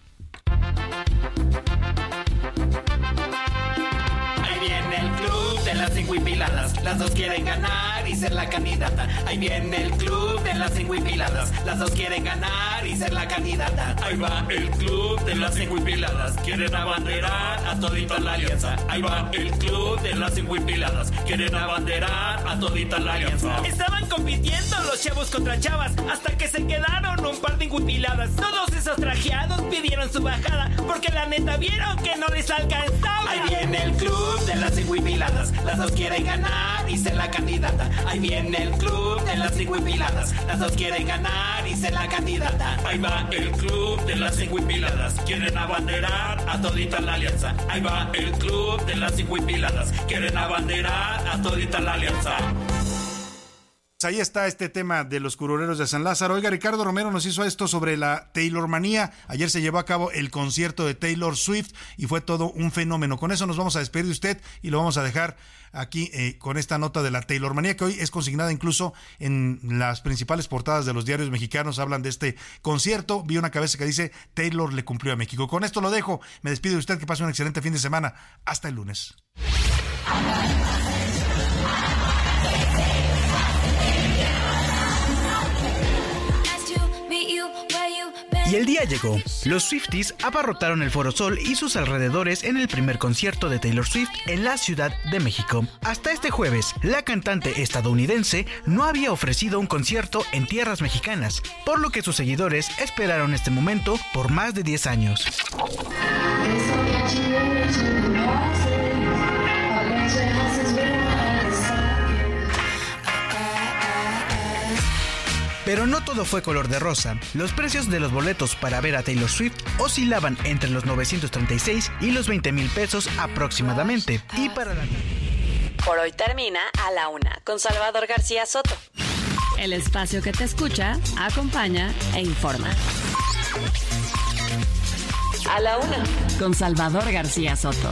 Ahí viene el club de las cinguipiladas. Las dos quieren ganar y ser la candidata. Ahí viene el club de las cinguipiladas. Las dos quieren ganar y ser la candidata. Ahí va el club de las cinguipiladas. Quieren abanderar a todita la alianza. Ahí va el club de las cinguipiladas. Quieren abanderar a todita la alianza. Estaban compitiendo los chavos contra chavas hasta que se quedaron un par de inguipiladas. Todos esos trajeados pidieron su bajada porque la neta vieron que no les alcanzaba. Ahí viene el club de las cinguipiladas. Las dos quieren ganar y ser la candidata. Ahí viene el club de las cinguipiladas. Las dos quieren ganar y ser la candidata. Ahí va el club de las cinguipiladas. Quieren abanderar a todita la alianza. Ahí va el club de las cinguipiladas. Quieren abanderar a todita la alianza. Pues Ahí está este tema de los curuleros de San Lázaro. Oiga, Ricardo Romero nos hizo esto sobre la Taylor Manía. Ayer se llevó a cabo el concierto de Taylor Swift y fue todo un fenómeno. Con eso nos vamos a despedir de usted y lo vamos a dejar aquí eh, con esta nota de la Taylor Manía que hoy es consignada incluso en las principales portadas de los diarios mexicanos. Hablan de este concierto. Vi una cabeza que dice Taylor le cumplió a México. Con esto lo dejo. Me despido de usted. Que pase un excelente fin de semana. Hasta el lunes. Y el día llegó. Los Swifties abarrotaron el Foro Sol y sus alrededores en el primer concierto de Taylor Swift en la Ciudad de México. Hasta este jueves, la cantante estadounidense no había ofrecido un concierto en tierras mexicanas, por lo que sus seguidores esperaron este momento por más de 10 años. Pero no todo fue color de rosa. Los precios de los boletos para ver a Taylor Swift oscilaban entre los 936 y los 20 mil pesos aproximadamente. Y para la... Por hoy termina A la Una con Salvador García Soto. El espacio que te escucha, acompaña e informa. A la Una con Salvador García Soto.